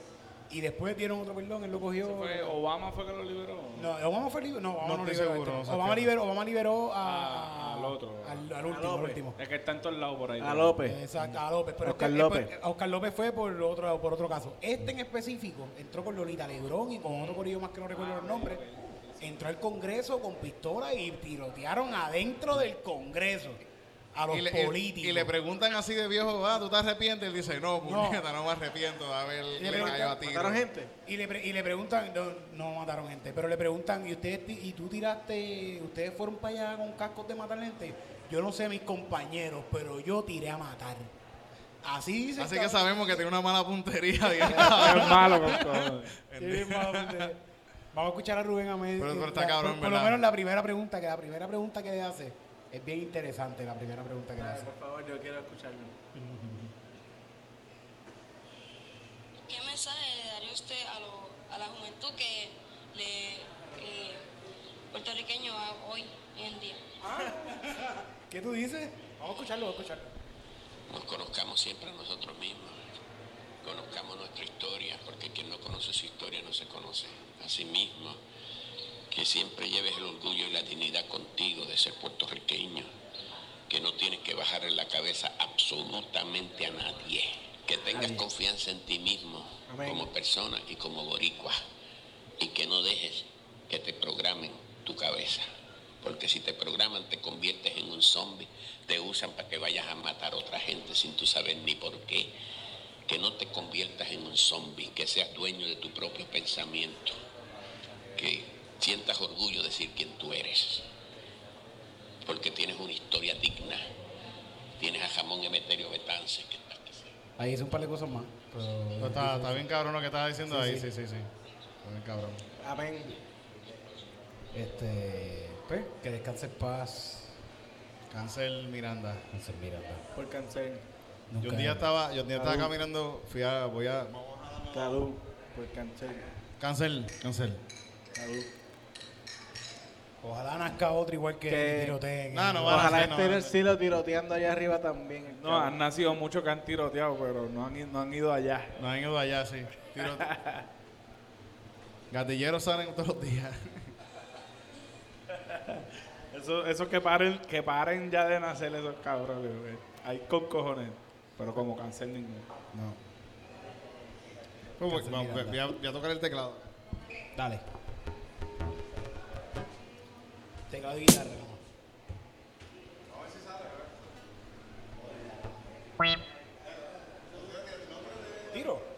Y después dieron otro perdón, él lo cogió. Fue- Obama fue que lo liberó. No, Obama fue libre. No, Obama No no, estoy liberó. seguro, este. Obama, liberó, Obama liberó a, A- al otro. Al, al último, al López. último. Es que está en todos lados por ahí. A López. Exacto, a López. Pero Oscar este- López. Oscar López fue por otro, por otro caso. Este en específico entró con Lolita Lebrón y con otro corillo más que no recuerdo los nombres. Entró al Congreso con pistola y tirotearon adentro del Congreso a los y, le, políticos. y le preguntan así de viejo, ah, ¿tú te arrepientes? Él dice, no, puñeta, no, me arrepiento de haber le le preguntan, cayó a ti. ¿Mataron gente? Y le, pre- y le preguntan, no, no mataron gente, pero le preguntan, ¿y ustedes y tú tiraste, ustedes fueron para allá con cascos de matar gente? Yo no sé mis compañeros, pero yo tiré a matar. Así dice. Así que sabemos que tiene una mala puntería. Es malo con porque- Vamos a escuchar a Rubén Amén. Pero- pero está La- cabrón, por, por lo menos la primera pregunta, que la primera pregunta que le hace es bien interesante, la primera pregunta que le hace. Por favor, yo quiero escucharlo. ¿Qué mensaje le daría usted a, lo- a la juventud que le que puertorriqueño a- hoy en día? ¿Qué tú dices? Vamos a escucharlo, vamos a escucharlo. nos conozcamos siempre a nosotros mismos, conozcamos nuestra historia, porque quien no conoce su historia no se conoce a sí mismo, que siempre lleves el orgullo y la dignidad contigo de ser puertorriqueño, que no tienes que bajarle la cabeza absolutamente a nadie, que tengas confianza en ti mismo Amén. como persona y como boricua, y que no dejes que te programen tu cabeza. Porque si te programan te conviertes en un zombie, te usan para que vayas a matar a otra gente sin tú saber ni por qué. Que no te conviertas en un zombie, que seas dueño de tu propio pensamiento, que sientas orgullo de decir quién tú eres. Porque tienes una historia digna. Tienes a Jamón Emeterio Betances, que Ahí hice un par de cosas más. pero- Pero está, está bien cabrón lo que estás diciendo Sí, ahí, sí. sí, sí, sí. Está bien cabrón. Amén. Este, pues, que descanse en paz. Cancel Miranda. Cancel Miranda. Por cáncer. Yo Nunca- un día estaba, yo un día estaba caminando, fui a, voy a... Salud. Por cáncer. Cancel, cancel. Salud. Ojalá nazca otro igual que. No, no a Ojalá esté en el cielo tiroteando allá arriba también. No, cabrón. han nacido muchos que han tiroteado, pero no han, i- no han ido allá. No han ido allá, sí. Gatilleros salen todos los días. Eso, eso que paren, que paren ya de nacer esos cabrones, güey. Hay con cojones. Pero como cáncer ninguno. No. Vamos, vamos, voy, a, voy a tocar el teclado. Dale. Teclado y guitarra. vamos. Tiro.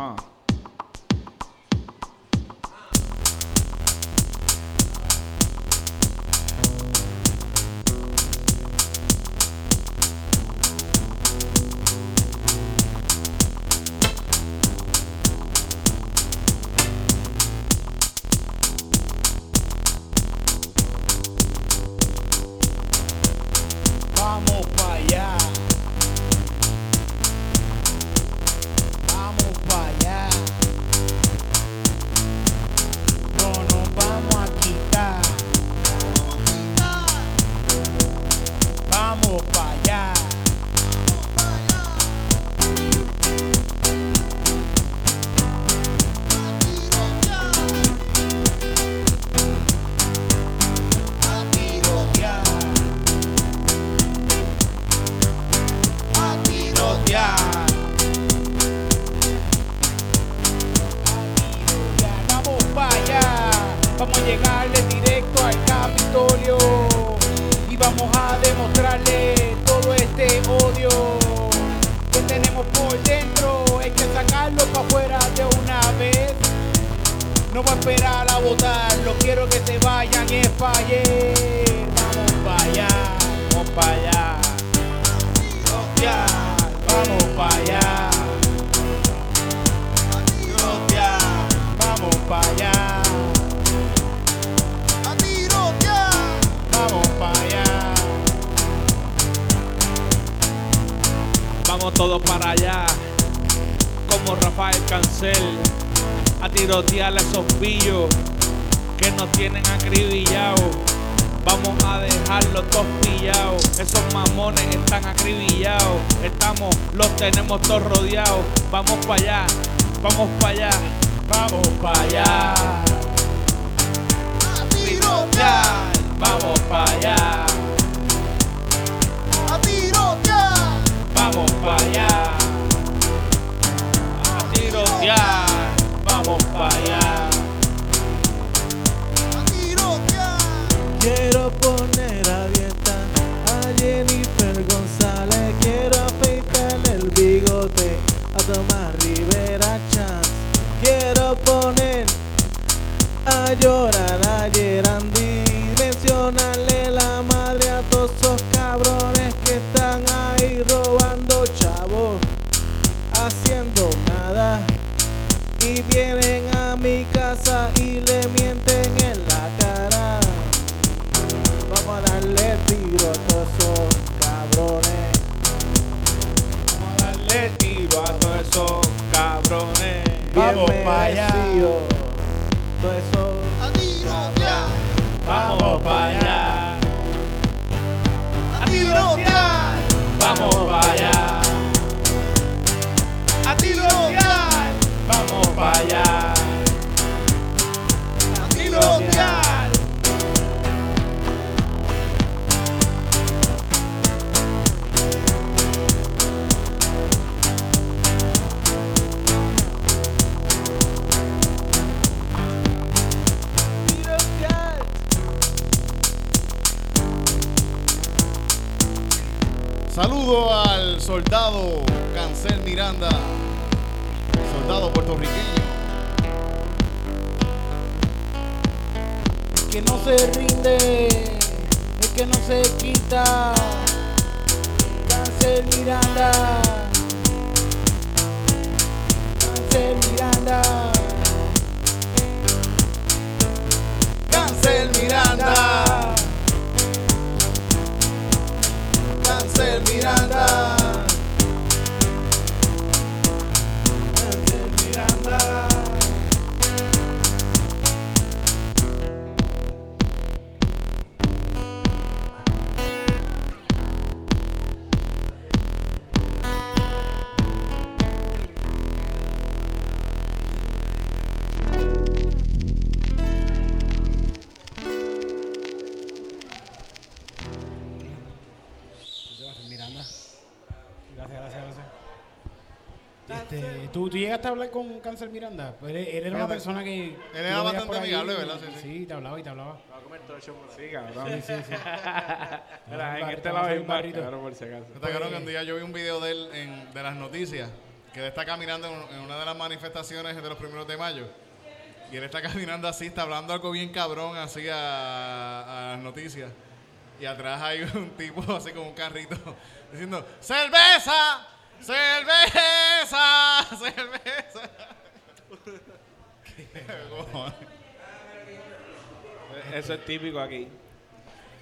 Ah. Están acribillados. Estamos, los tenemos todos rodeados. Vamos para allá, vamos para allá, Vamos para allá. tirotear. Vamos para allá, vamos para allá. A tirotear. Vamos para allá. Quiero poner a llorar a Gerandi. Mencionarle la madre a todos esos cabrones que están ahí robando chavos, haciendo nada. Y vienen a mi casa y le mienten en la cara. Vamos a darle tiro a todos esos cabrones. Vamos a darle tiro a todos esos cabrones. Vamos Bien pa' allá. merecido. Todo eso. Vamos para allá. A tirotear. Vamos para allá. A tirotear. Vamos para allá. Saludo al soldado Cancel Miranda, soldado puertorriqueño. que no se rinde, el que no se quita. Cáncer Miranda, Cáncer Miranda, Cancel Miranda, Miranda. Llegaste a hablar con Cáncer Miranda. Pues Él, él era una persona que. Él era bastante amigable, ¿verdad? Sí, sí. Sí, te hablaba y te hablaba. Va a comer todo el ahí. Sí, cabrón. Sí, sí, sí. Mira, en este lado hay un barrito. cabrón, por si acaso. Está claro que un día yo vi un video de él en- de las noticias, que él está caminando en, en una de las manifestaciones de los primeros de mayo. Y él está caminando así, está hablando algo bien cabrón así a, a las noticias. Y atrás hay un tipo así con un carrito diciendo, ¡Cerveza! ¡Cerveza! ¡Cerveza! Eso es típico aquí.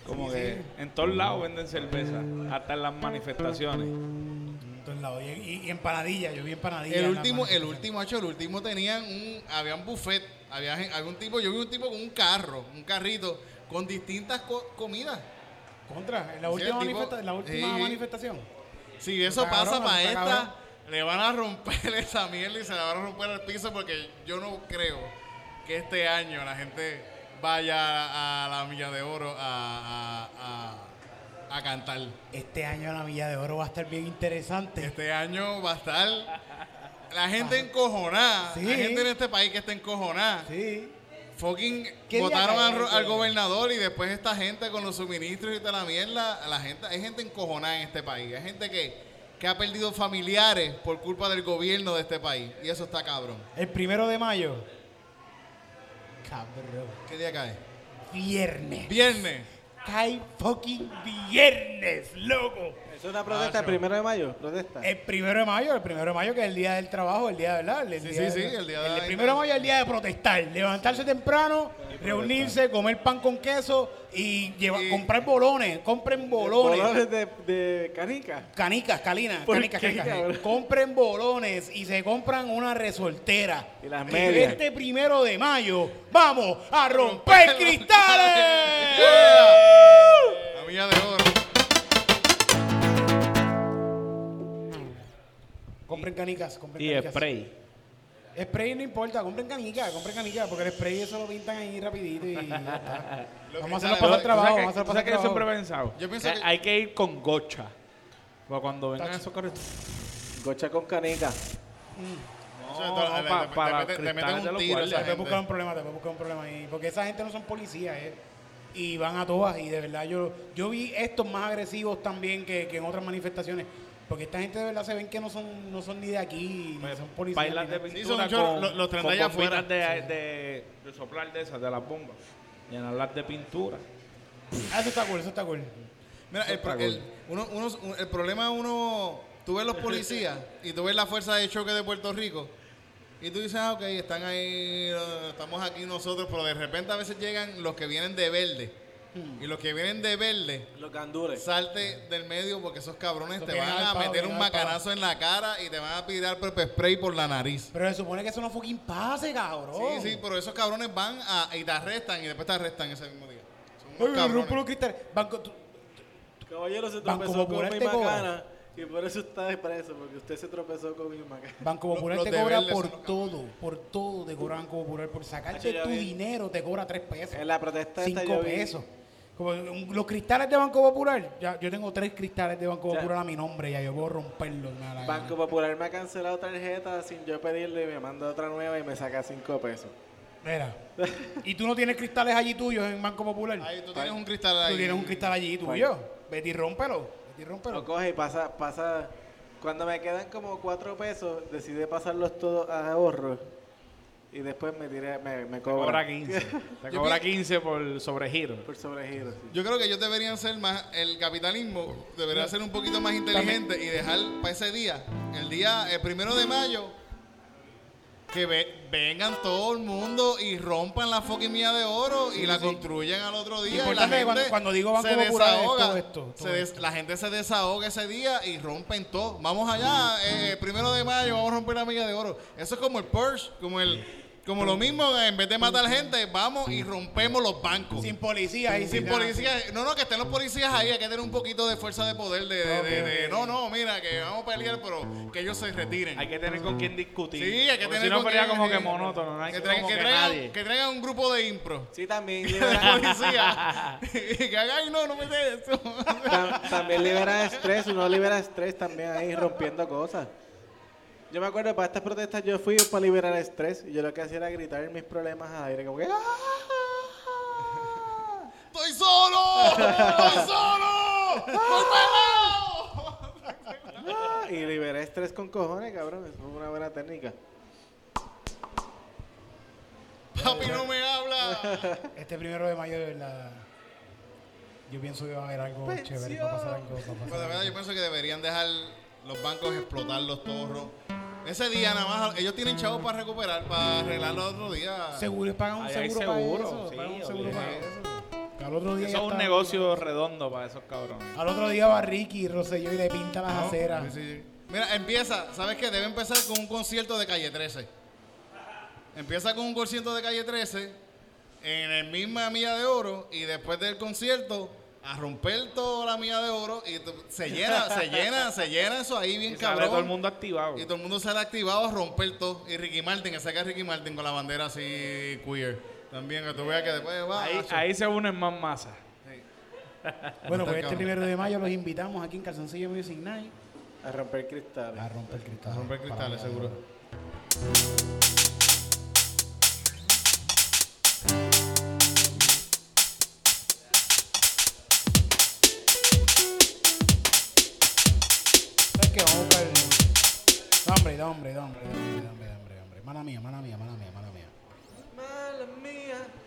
Como que en todos lados venden cerveza, hasta en las manifestaciones. En todos lados. Y, y- y empanadilla, yo vi empanadilla. El en la último, el último, hecho, el último tenían un, había un buffet, había, un tipo, yo vi un tipo con un carro, un carrito, con distintas co- comidas. Contra, en la Sí, última, el tipo- manifesta- la última manifestación. Si eso Está pasa cabrón, cabrón. le van a romper esa mierda y se la van a romper al piso porque yo no creo que este año la gente vaya a la Milla de Oro a, a- a- a cantar. Este año la Milla de Oro va a estar bien interesante. Este año va a estar la gente encojonada. Sí. La gente en este país que está encojonada. Sí. Fucking ¿Qué día votaron al, ro- ¿Qué al gobernador y después esta gente con los suministros y toda la mierda, la gente, hay gente encojonada en este país. Hay gente que, que ha perdido familiares por culpa del gobierno de este país. Y eso está cabrón. El primero de mayo. Cabrón. ¿Qué día cae? Viernes. Viernes. Cae fucking viernes, loco. ¿Eso es una protesta el primero de mayo? ¿Protesta? El primero de mayo, el primero de mayo que es el día del trabajo, el día, ¿verdad? El Sí, día sí, de- sí, el día de el la- primero de mayo es el día de protestar, levantarse temprano, reunirse, comer pan con queso y llevar, Y- comprar bolones, compren bolones. Bolones de, de canica. Canicas, calinas, ¿Por canicas, qué, canicas. Compren bolones y se compran una resoltera. Y las medias. Este primero de mayo vamos a romper cristales. La milla de oro. Compren canicas, compren Y canicas. spray. Spray no importa, compren canica, compren canica, porque el spray eso lo pintan ahí rapidito y ya está. Vamos a hacerlo pasar trabajo, ¿Sabes vamos a hacerlo pasar qué yo siempre he trabajo. pensado? Yo pienso Que que- hay que ir con gocha. Porque cuando vengan Tacho. esos carros... Gocha con canica. No, pa- para te meten- te cristales meten de un los tiro guardias. esa Te puede gente. buscar un problema, te puede buscar un problema ahí. Porque esa gente no son policías, eh. Y van a todas. Y de verdad, yo, yo vi estos más agresivos también que, que en otras manifestaciones. Porque esta gente de verdad se ven que no son, no son ni de aquí, ni son policías. Bailas ni de. Sí, pintura son chorros, con, los- los con de allá bombitas afuera. de, de, de soplar de esas, de las bombas. Llenarlas de pintura. Ah, eso está cool, eso está cool. Mira, el, el- uno- uno- un- el problema uno, tú ves los policías y tú ves la fuerza de choque de Puerto Rico y tú dices, ah, ok, están ahí, eh, estamos aquí nosotros, pero de repente a veces llegan los que vienen de verde. Y los que vienen de verde, Los gandures. salte del medio porque esos cabrones te van a pavo, meter un al macanazo en la cara y te van a tirar pepper spray por la nariz. Pero se supone que eso no fucking pase, cabrón. Sí, sí, pero esos cabrones van a, y te arrestan y después te arrestan ese mismo día. Son unos Ay, me cabrones. rompo los cristales. Banco, tú- Caballero se Banco tropezó con Popular mi te cobra. macana. Y por eso está preso, porque usted se tropezó con mi macana. Banco Popular los te de cobra verde por los todo, por todo te cobra Banco Popular. Por sacarte Hacho, tu vi- dinero te cobra tres pesos. En la protesta esta Cinco yo vi- pesos. Como un- los cristales de Banco Popular, ya, yo tengo tres cristales de Banco Ya. Popular a mi nombre, ya yo puedo romperlos. gana. Banco Popular me ha cancelado tarjeta sin yo pedirle y me manda otra nueva y me saca cinco pesos. Mira. ¿Y tú no tienes cristales allí tuyos en Banco Popular? Ahí tú tienes un cristal ahí. Tú tienes un cristal allí tuyo. Vete y rómpelo. Vete y Lo rómpelo. coge y pasa, pasa. Cuando me quedan como cuatro pesos, decide pasarlos todos a ahorro. Y después me tiré, me, me cobra. cobra 15. Te Yo cobra pi- 15 por sobregiro. Por sobregiro. sí. Yo creo que ellos deberían ser más, el capitalismo debería ser un poquito más inteligente y dejar para ese día, el día, el primero de mayo, que ve- vengan todo el mundo y rompan la fucking mía de oro y la construyan al otro día. y la Importante que cuando- gente cuando digo Banco se Popular es desahoga, todo esto, todo se des- La gente se desahoga ese día y rompen todo. Vamos allá, eh, primero de mayo, vamos a romper la milla de oro. Eso es como el Porsche, como el, Como lo mismo, en vez de matar gente, vamos y rompemos los bancos. Sin policías y Sin nada. policías, no, no, que estén los policías ahí, hay que tener un poquito de fuerza de poder, de, de- de- de- no, no, mira, que vamos a pelear, pero que ellos se retiren. Hay que tener con quien discutir. sí, hay que Porque tener Si no con pelea quién- como que sí. monótono, no hay que, que, traigan, como que, que traigan, nadie. que traigan un grupo de impro. Sí, también de libera, policía. y que hagan, "Ay, no, no me de eso. tam- también libera estrés, uno libera estrés también ahí rompiendo cosas. Yo me acuerdo, para estas protestas yo fui para liberar estrés y yo lo que hacía era gritar mis problemas al aire, como que "¡Ah!". ¡Estoy solo! ¡Estoy solo! ¡Estoy pegado! "Ah", y liberé estrés con cojones, cabrón, eso es una buena técnica. Papi, no me habla. Este primero de mayo, de verdad. Yo pienso que va a haber algo chévere. Va a pasar algo. Va a pasar Pues de verdad, yo pienso que deberían dejar los bancos explotar los torros. Ese día nada más, ellos tienen chavos para recuperar, para arreglarlo otro día. Seguro, pagan un Ahí hay seguro, seguro, para eso. sí, pagan un seguro para obligado. eso. Que al otro día Eso es un está- negocio redondo para esos cabrones. Al otro día va Ricky y Rosselló y le pinta las ¿No? aceras. Sí, sí. Mira, empieza, ¿sabes qué? Debe empezar con un concierto de Calle 13. Empieza con un concierto de Calle 13 en el misma milla de oro y después del concierto a romper toda la milla de oro y se llena, se llena, se llena eso ahí bien Y sale cabrón. todo el mundo activado. Y todo el mundo sale activado a romper todo. Y Ricky Martin, que saca a Ricky Martin con la bandera así queer. También, que tú veas que después va. Ahí, ahí se unen más masas. Bueno, pues este primero de mayo los invitamos aquí en Calzoncillo Music Night A romper cristales. a romper cristal. A romper cristales, seguro. ¿Sabes qué? Vamos para el... Hombre, hombre, hombre, hombre, hombre, hombre. Mala mía, mala mía, mala mía, mala mía. Mala mía.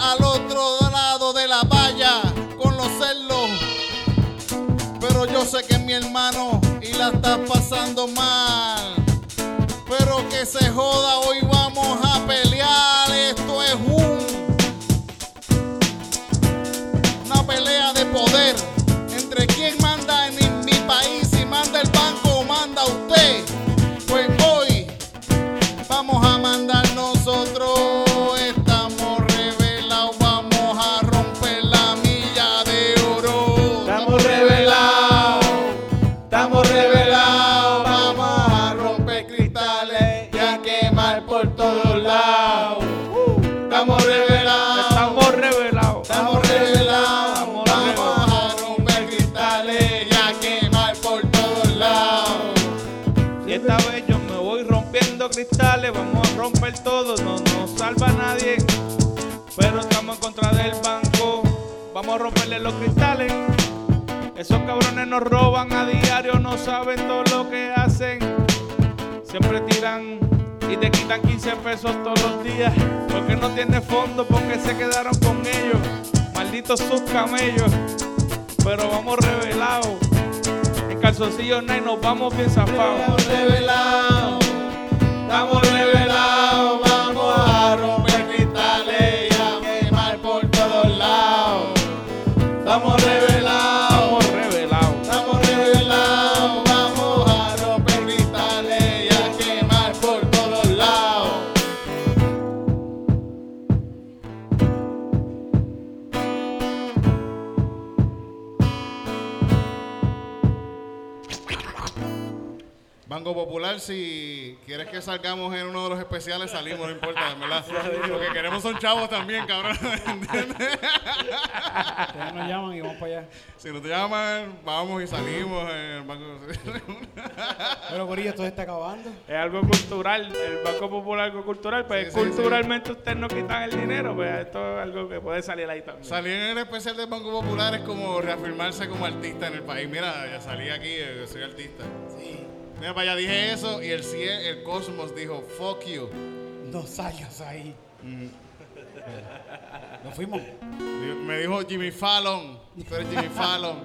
al otro lado de la valla con los celos. Pero yo sé que es mi hermano y la está pasando mal. Pero que se joda, hoy vamos a pelear. Los cristales. Esos cabrones nos roban a diario, no saben todo lo que hacen. Siempre tiran y te quitan 15 pesos todos los días. Porque no tiene fondo, porque se quedaron con ellos. Malditos sus camellos. Pero vamos revelados. En calzoncillos night nos vamos bien zafados. Estamos revelados, estamos revelados, vamos a romper Revelados, Estamos Banco Popular, si quieres que salgamos en uno de los especiales, salimos, no importa, en verdad. Lo que queremos son chavos también, cabrón. ¿entiendes? Ustedes nos llaman y vamos para allá. Si nos llaman, vamos y salimos en el Banco Pero Corillo, esto se está acabando. Es algo cultural, el Banco Popular algo cultural, pues Sí, sí, culturalmente ustedes no quitan el dinero, pues esto es algo que puede salir ahí también. Salir en el especial del Banco Popular es como reafirmarse como artista en el país. Mira, ya salí aquí, eh, yo soy artista. Sí. Mira, para allá dije eso y el cielo, el cosmos dijo, fuck you. Dos años ahí. Nos fuimos. Me dijo Jimmy Fallon. Tú eres Jimmy Fallon.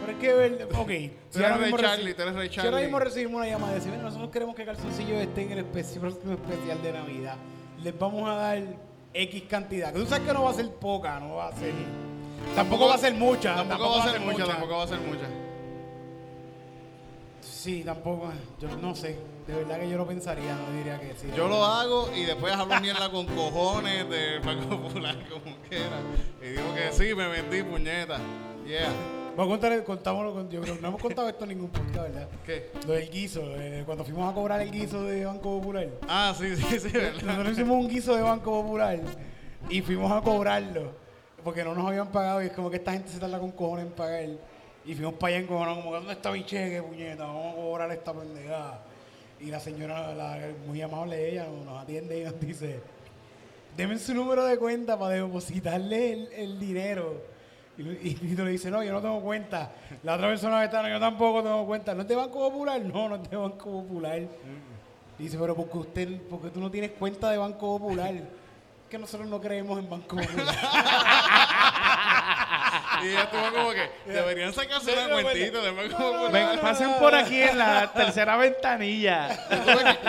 Pero es que, ok. Tú eres Ray Charlie, tú eres Ray Si ahora Charlie. mismo recibimos una llamada de decir, "Mira, nosotros queremos que Calzoncillo esté en el próximo especial de Navidad. Les vamos a dar X cantidad. Que tú sabes que no va a ser poca, no va a ser. Tampoco va a ser mucha. Tampoco va a ser mucha, tampoco va a ser mucha. Sí, tampoco. Yo no sé. De verdad que yo lo pensaría, no diría que sí. Yo lo hago y después hablo mierda con cojones del Banco Popular como quiera. Y digo que sí, me vendí, puñeta. Yeah. Vamos a contar, contámoslo con, yo creo que no hemos contado esto en ningún podcast, ¿verdad? ¿Qué? Lo del guiso, eh, cuando fuimos a cobrar el guiso de Banco Popular. Ah, sí, sí, sí, ¿verdad? Nosotros hicimos un guiso de Banco Popular y fuimos a cobrarlo porque no nos habían pagado y es como que esta gente se tarda con cojones en pagar. Y fuimos para allá en cojones, como, ¿dónde está mi cheque, puñeta? Vamos a cobrar esta pendejada. Y la señora, la, muy amable ella, nos, atiende y nos dice, denme su número de cuenta para depositarle el, el dinero. Y, y le dice, no, yo no tengo cuenta. La otra persona que está, no, yo tampoco tengo cuenta. ¿No es de Banco Popular? No, no es de Banco Popular. Y dice, pero porque usted, porque tú no tienes cuenta de Banco Popular. que nosotros no creemos en Banco Popular. Y ella estuvo como que deberían sacarse una cuentita. Ven, pasen por aquí en la tercera ventanilla.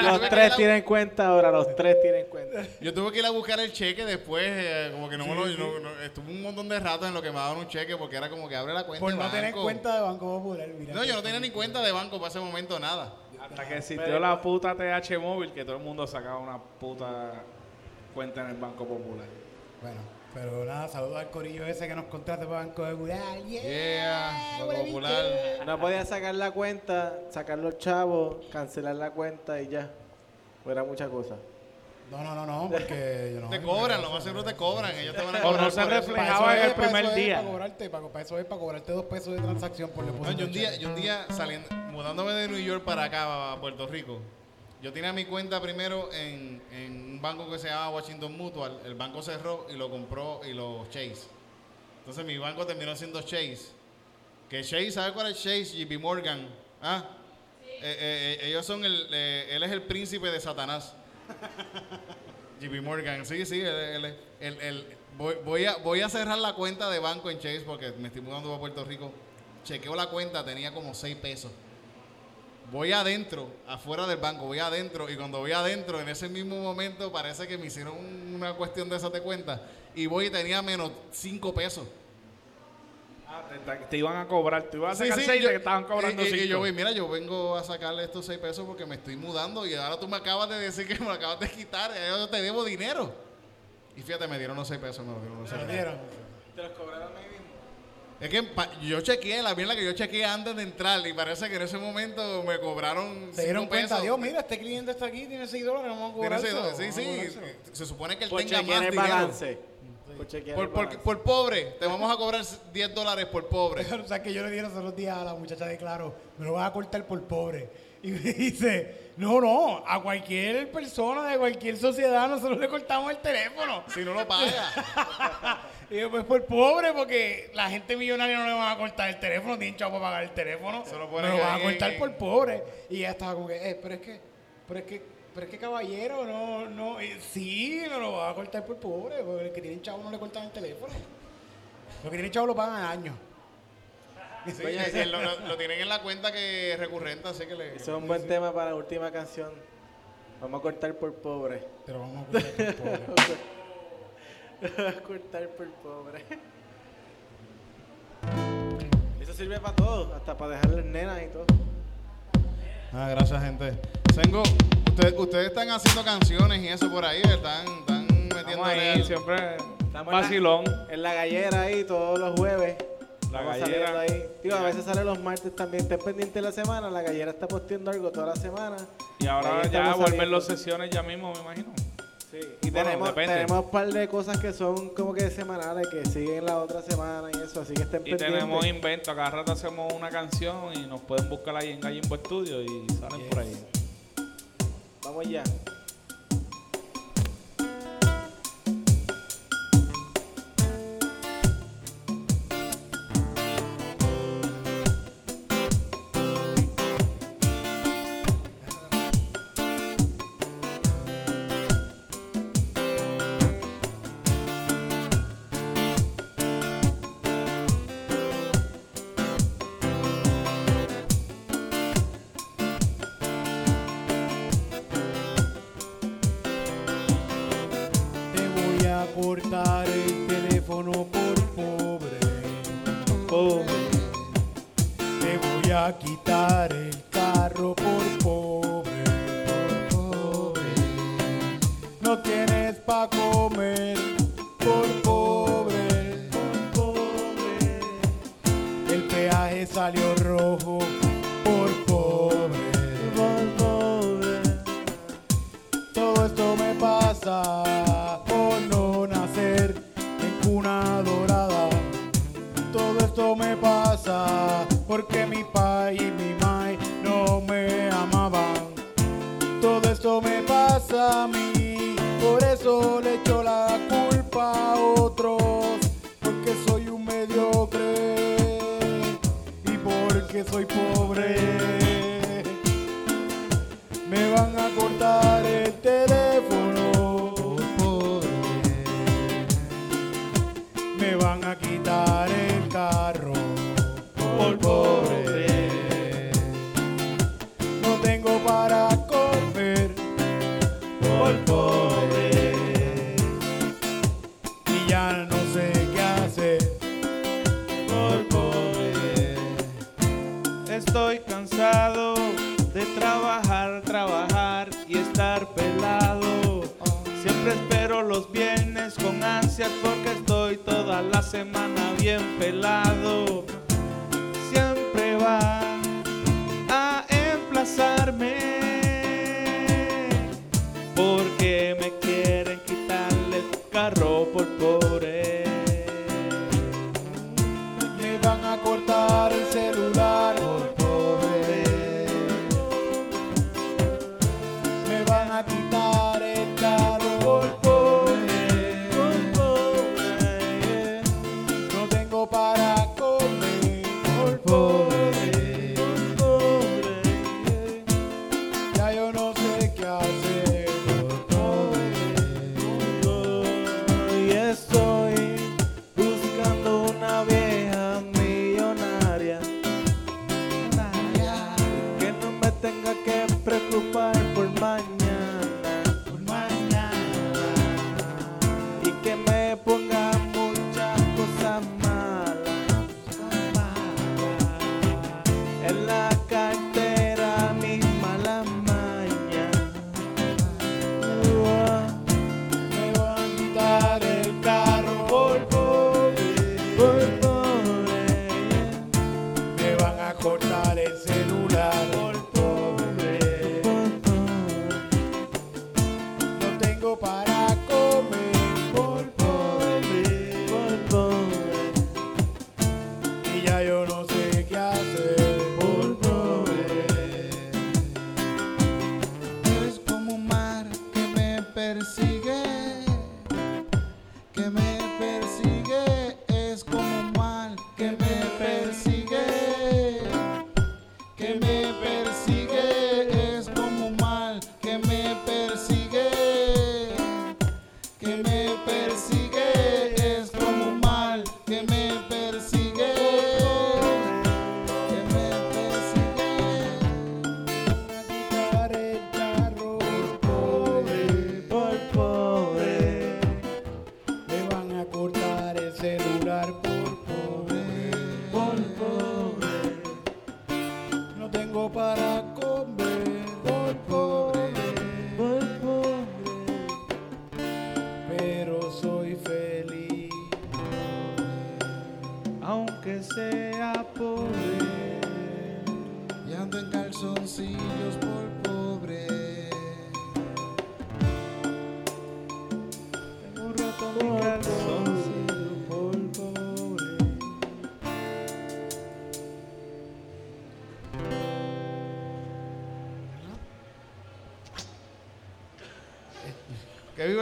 Los tres tienen cuenta ahora, los tres tienen cuenta. Yo tuve que ir a buscar el cheque después, eh, como que no me lo. no- no- estuve un montón de rato en lo que me daban un cheque porque era como que abre la cuenta. Por de no tener banco. cuenta de Banco Popular. Mira, No, yo no tenía ni cuenta de banco para ese momento, nada. Hasta que existió la puta TH móvil, que todo el mundo sacaba una puta cuenta en el Banco Popular. Bueno, pero nada, saludos al corillo ese que nos contrata para Banco Popular. Yeah, Yeah, Banco Popular. No podía sacar la cuenta, sacar los chavos, cancelar la cuenta y ya. Era mucha cosa. No, no, no, no, porque yo no. Te cobran, lo más seguro te cobran. Ellos te van a O cobrar. no se Reflejaba en el para primer es día. Para cobrarte, para, para eso es para cobrarte dos pesos de transacción por No, depósito. yo un de día, yo un día saliendo, mudándome de New York para acá, a Puerto Rico, yo tenía mi cuenta primero en, en un banco que se llama Washington Mutual. El banco cerró y lo compró y lo Chase. Entonces mi banco terminó siendo Chase. Que Chase, ¿sabe cuál es Chase? JP Morgan. ¿Ah? Eh, eh, eh, ellos son el, eh, él es el príncipe de Satanás. JP Morgan, sí, sí, él, él- él- él- voy, voy a, voy a cerrar la cuenta de banco en Chase porque me estoy mudando a Puerto Rico. chequeo la cuenta, tenía como 6 pesos. Voy adentro, afuera del banco, voy adentro y cuando voy adentro, en ese mismo momento parece que me hicieron una cuestión de esas de cuenta y voy y tenía menos 5 pesos. Ah, te, te- te iban a cobrar, te iban a Sí, sacar sí, seis y yo- te estaban cobrando y- y- y cinco. yo voy, mira, yo vengo a sacarle estos 6 pesos porque me estoy mudando y ahora tú me acabas de decir que me lo acabas de quitar, yo te debo dinero. Y fíjate, me dieron los 6 pesos, me lo dieron los seis ¿Lo pesos. dieron? ¿Te los cobraron mismo? Es que yo chequeé, la mierda que yo chequeé antes de entrar y parece que en ese momento me cobraron Se dieron cinco cuenta, pesos. Dios, mira, este cliente está aquí, tiene 6 dólares, vamos a cobrar seis eso, dólares. Sí, sí, se supone que él tenga más el dinero. balance. Por chequear Por, el por, balance. por pobre, te vamos a cobrar 10 dólares por pobre. O sea, que yo le dije los otros días a la muchacha de Claro, me lo vas a cortar por pobre. Y me dice, no, no, a cualquier persona de cualquier sociedad nosotros le cortamos el teléfono. Si no lo paga. Y yo, pues por pobre, porque la gente millonaria no le van a cortar el teléfono, tienen chavo para pagar el teléfono. Se lo ponen lo van a cortar por pobre. Y ella estaba como que, eh, pero es que, pero es que, pero es que caballero, no, no, eh, sí, no lo va a cortar por pobre, porque el que tiene chavo no le cortan el teléfono. Los que tienen chavo lo pagan al año. Sí, lo, tienen en la cuenta que es recurrente, así que le... Ese es un buen tema para la última canción. Vamos a cortar por pobre. Pero vamos a cortar por pobre. Vamos a cortar por pobre. Eso sirve para todo, hasta para dejarles nenas y todo. Ah, gracias, gente. Tengo... Ustedes, ustedes están haciendo canciones y eso por ahí, están, están metiendo ahí, siempre Estamos en la- vacilón. En la gallera ahí todos los jueves. La Vamos gallera. ahí. Digo, a veces sale los martes también. Estén pendiente de la semana. La gallera está posteando algo toda la semana. Y ahora ya vuelven las sesiones ya mismo, me imagino. Sí. Y Bueno, tenemos, depende. tenemos un par de cosas que son como que semanales, que siguen la otra semana y eso. Así que estén Y pendientes. tenemos invento, cada rato hacemos una canción y nos pueden buscar ahí en Gallimbo Studio y salen por ahí. Vamos ya.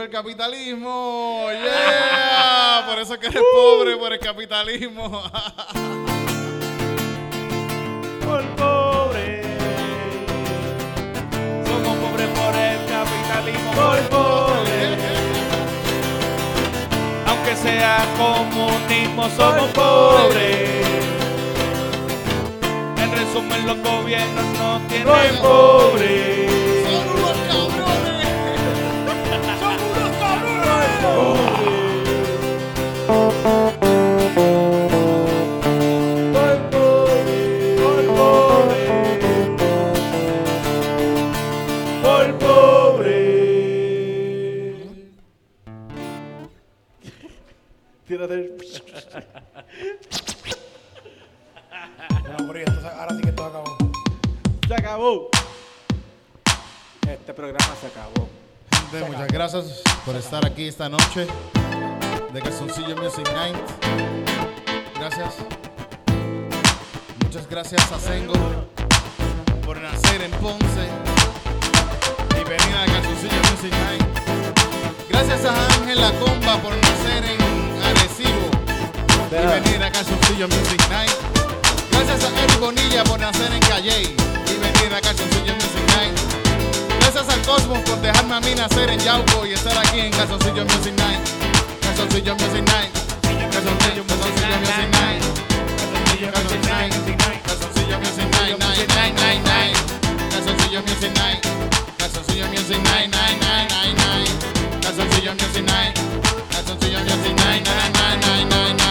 El capitalismo. Yeah. Por eso es que eres pobre, por el capitalismo. Por pobre. Somos pobres por el capitalismo. Por pobre. Aunque sea comunismo, somos pobres. En resumen, los gobiernos no tienen pobres. Este programa se acabó. Gente, muchas gracias por estar aquí esta noche de Calzoncillo Music Night. Gracias. Muchas gracias a Sengo por nacer en Ponce y venir a Calzoncillo Music Night. Gracias a Ángel La Comba por nacer en Arecibo y venir a Calzoncillo Music Night. Gracias a Eric Bonilla por nacer en Calley y venir a Calzoncillo Music Night. Gracias al Cosmos por dejarme a mí nacer en Yauco y estar aquí en Calzoncillo Music Night. Calzoncillo Music Night. Calzoncillo Music Night. Calzoncillo Music Night. Night. Night, night, night. Calzoncillo Music Night. Calzoncillo Music Night. Night, night, night, night. Calzoncillo Music Night. Calzoncillo Music night, night, night, night, night.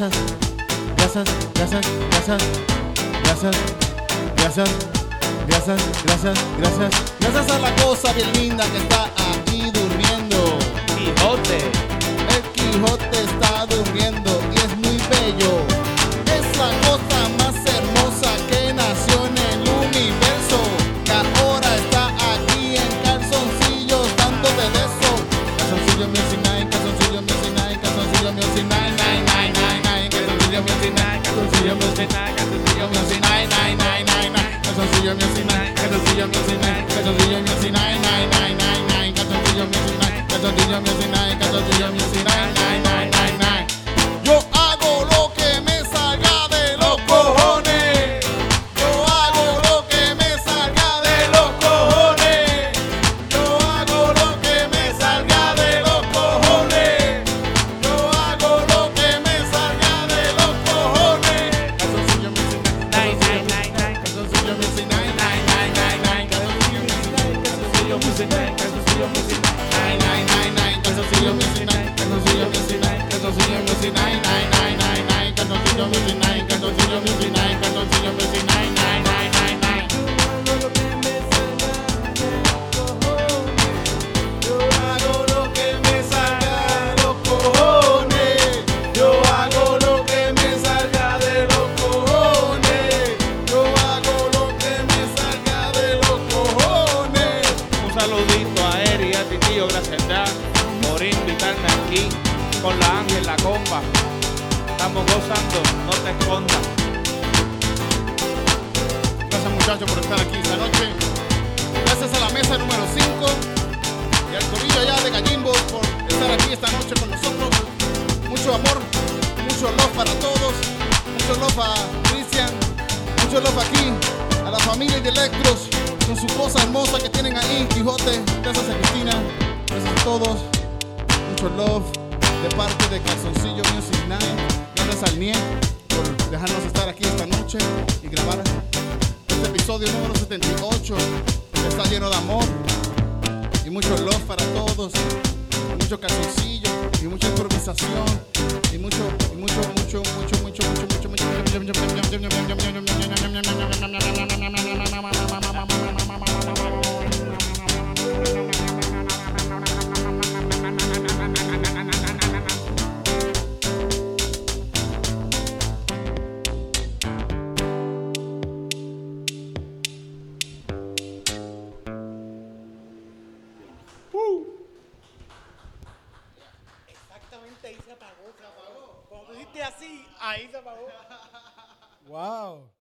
Gracias, gracias, gracias, gracias, gracias, gracias, gracias, gracias, gracias. Gracias a la cosa bien linda que está aquí durmiendo. Quijote. El Quijote está durmiendo y es muy bello. see your music night, music night, night, night, music night, got to music night, got to music night, music night, music night.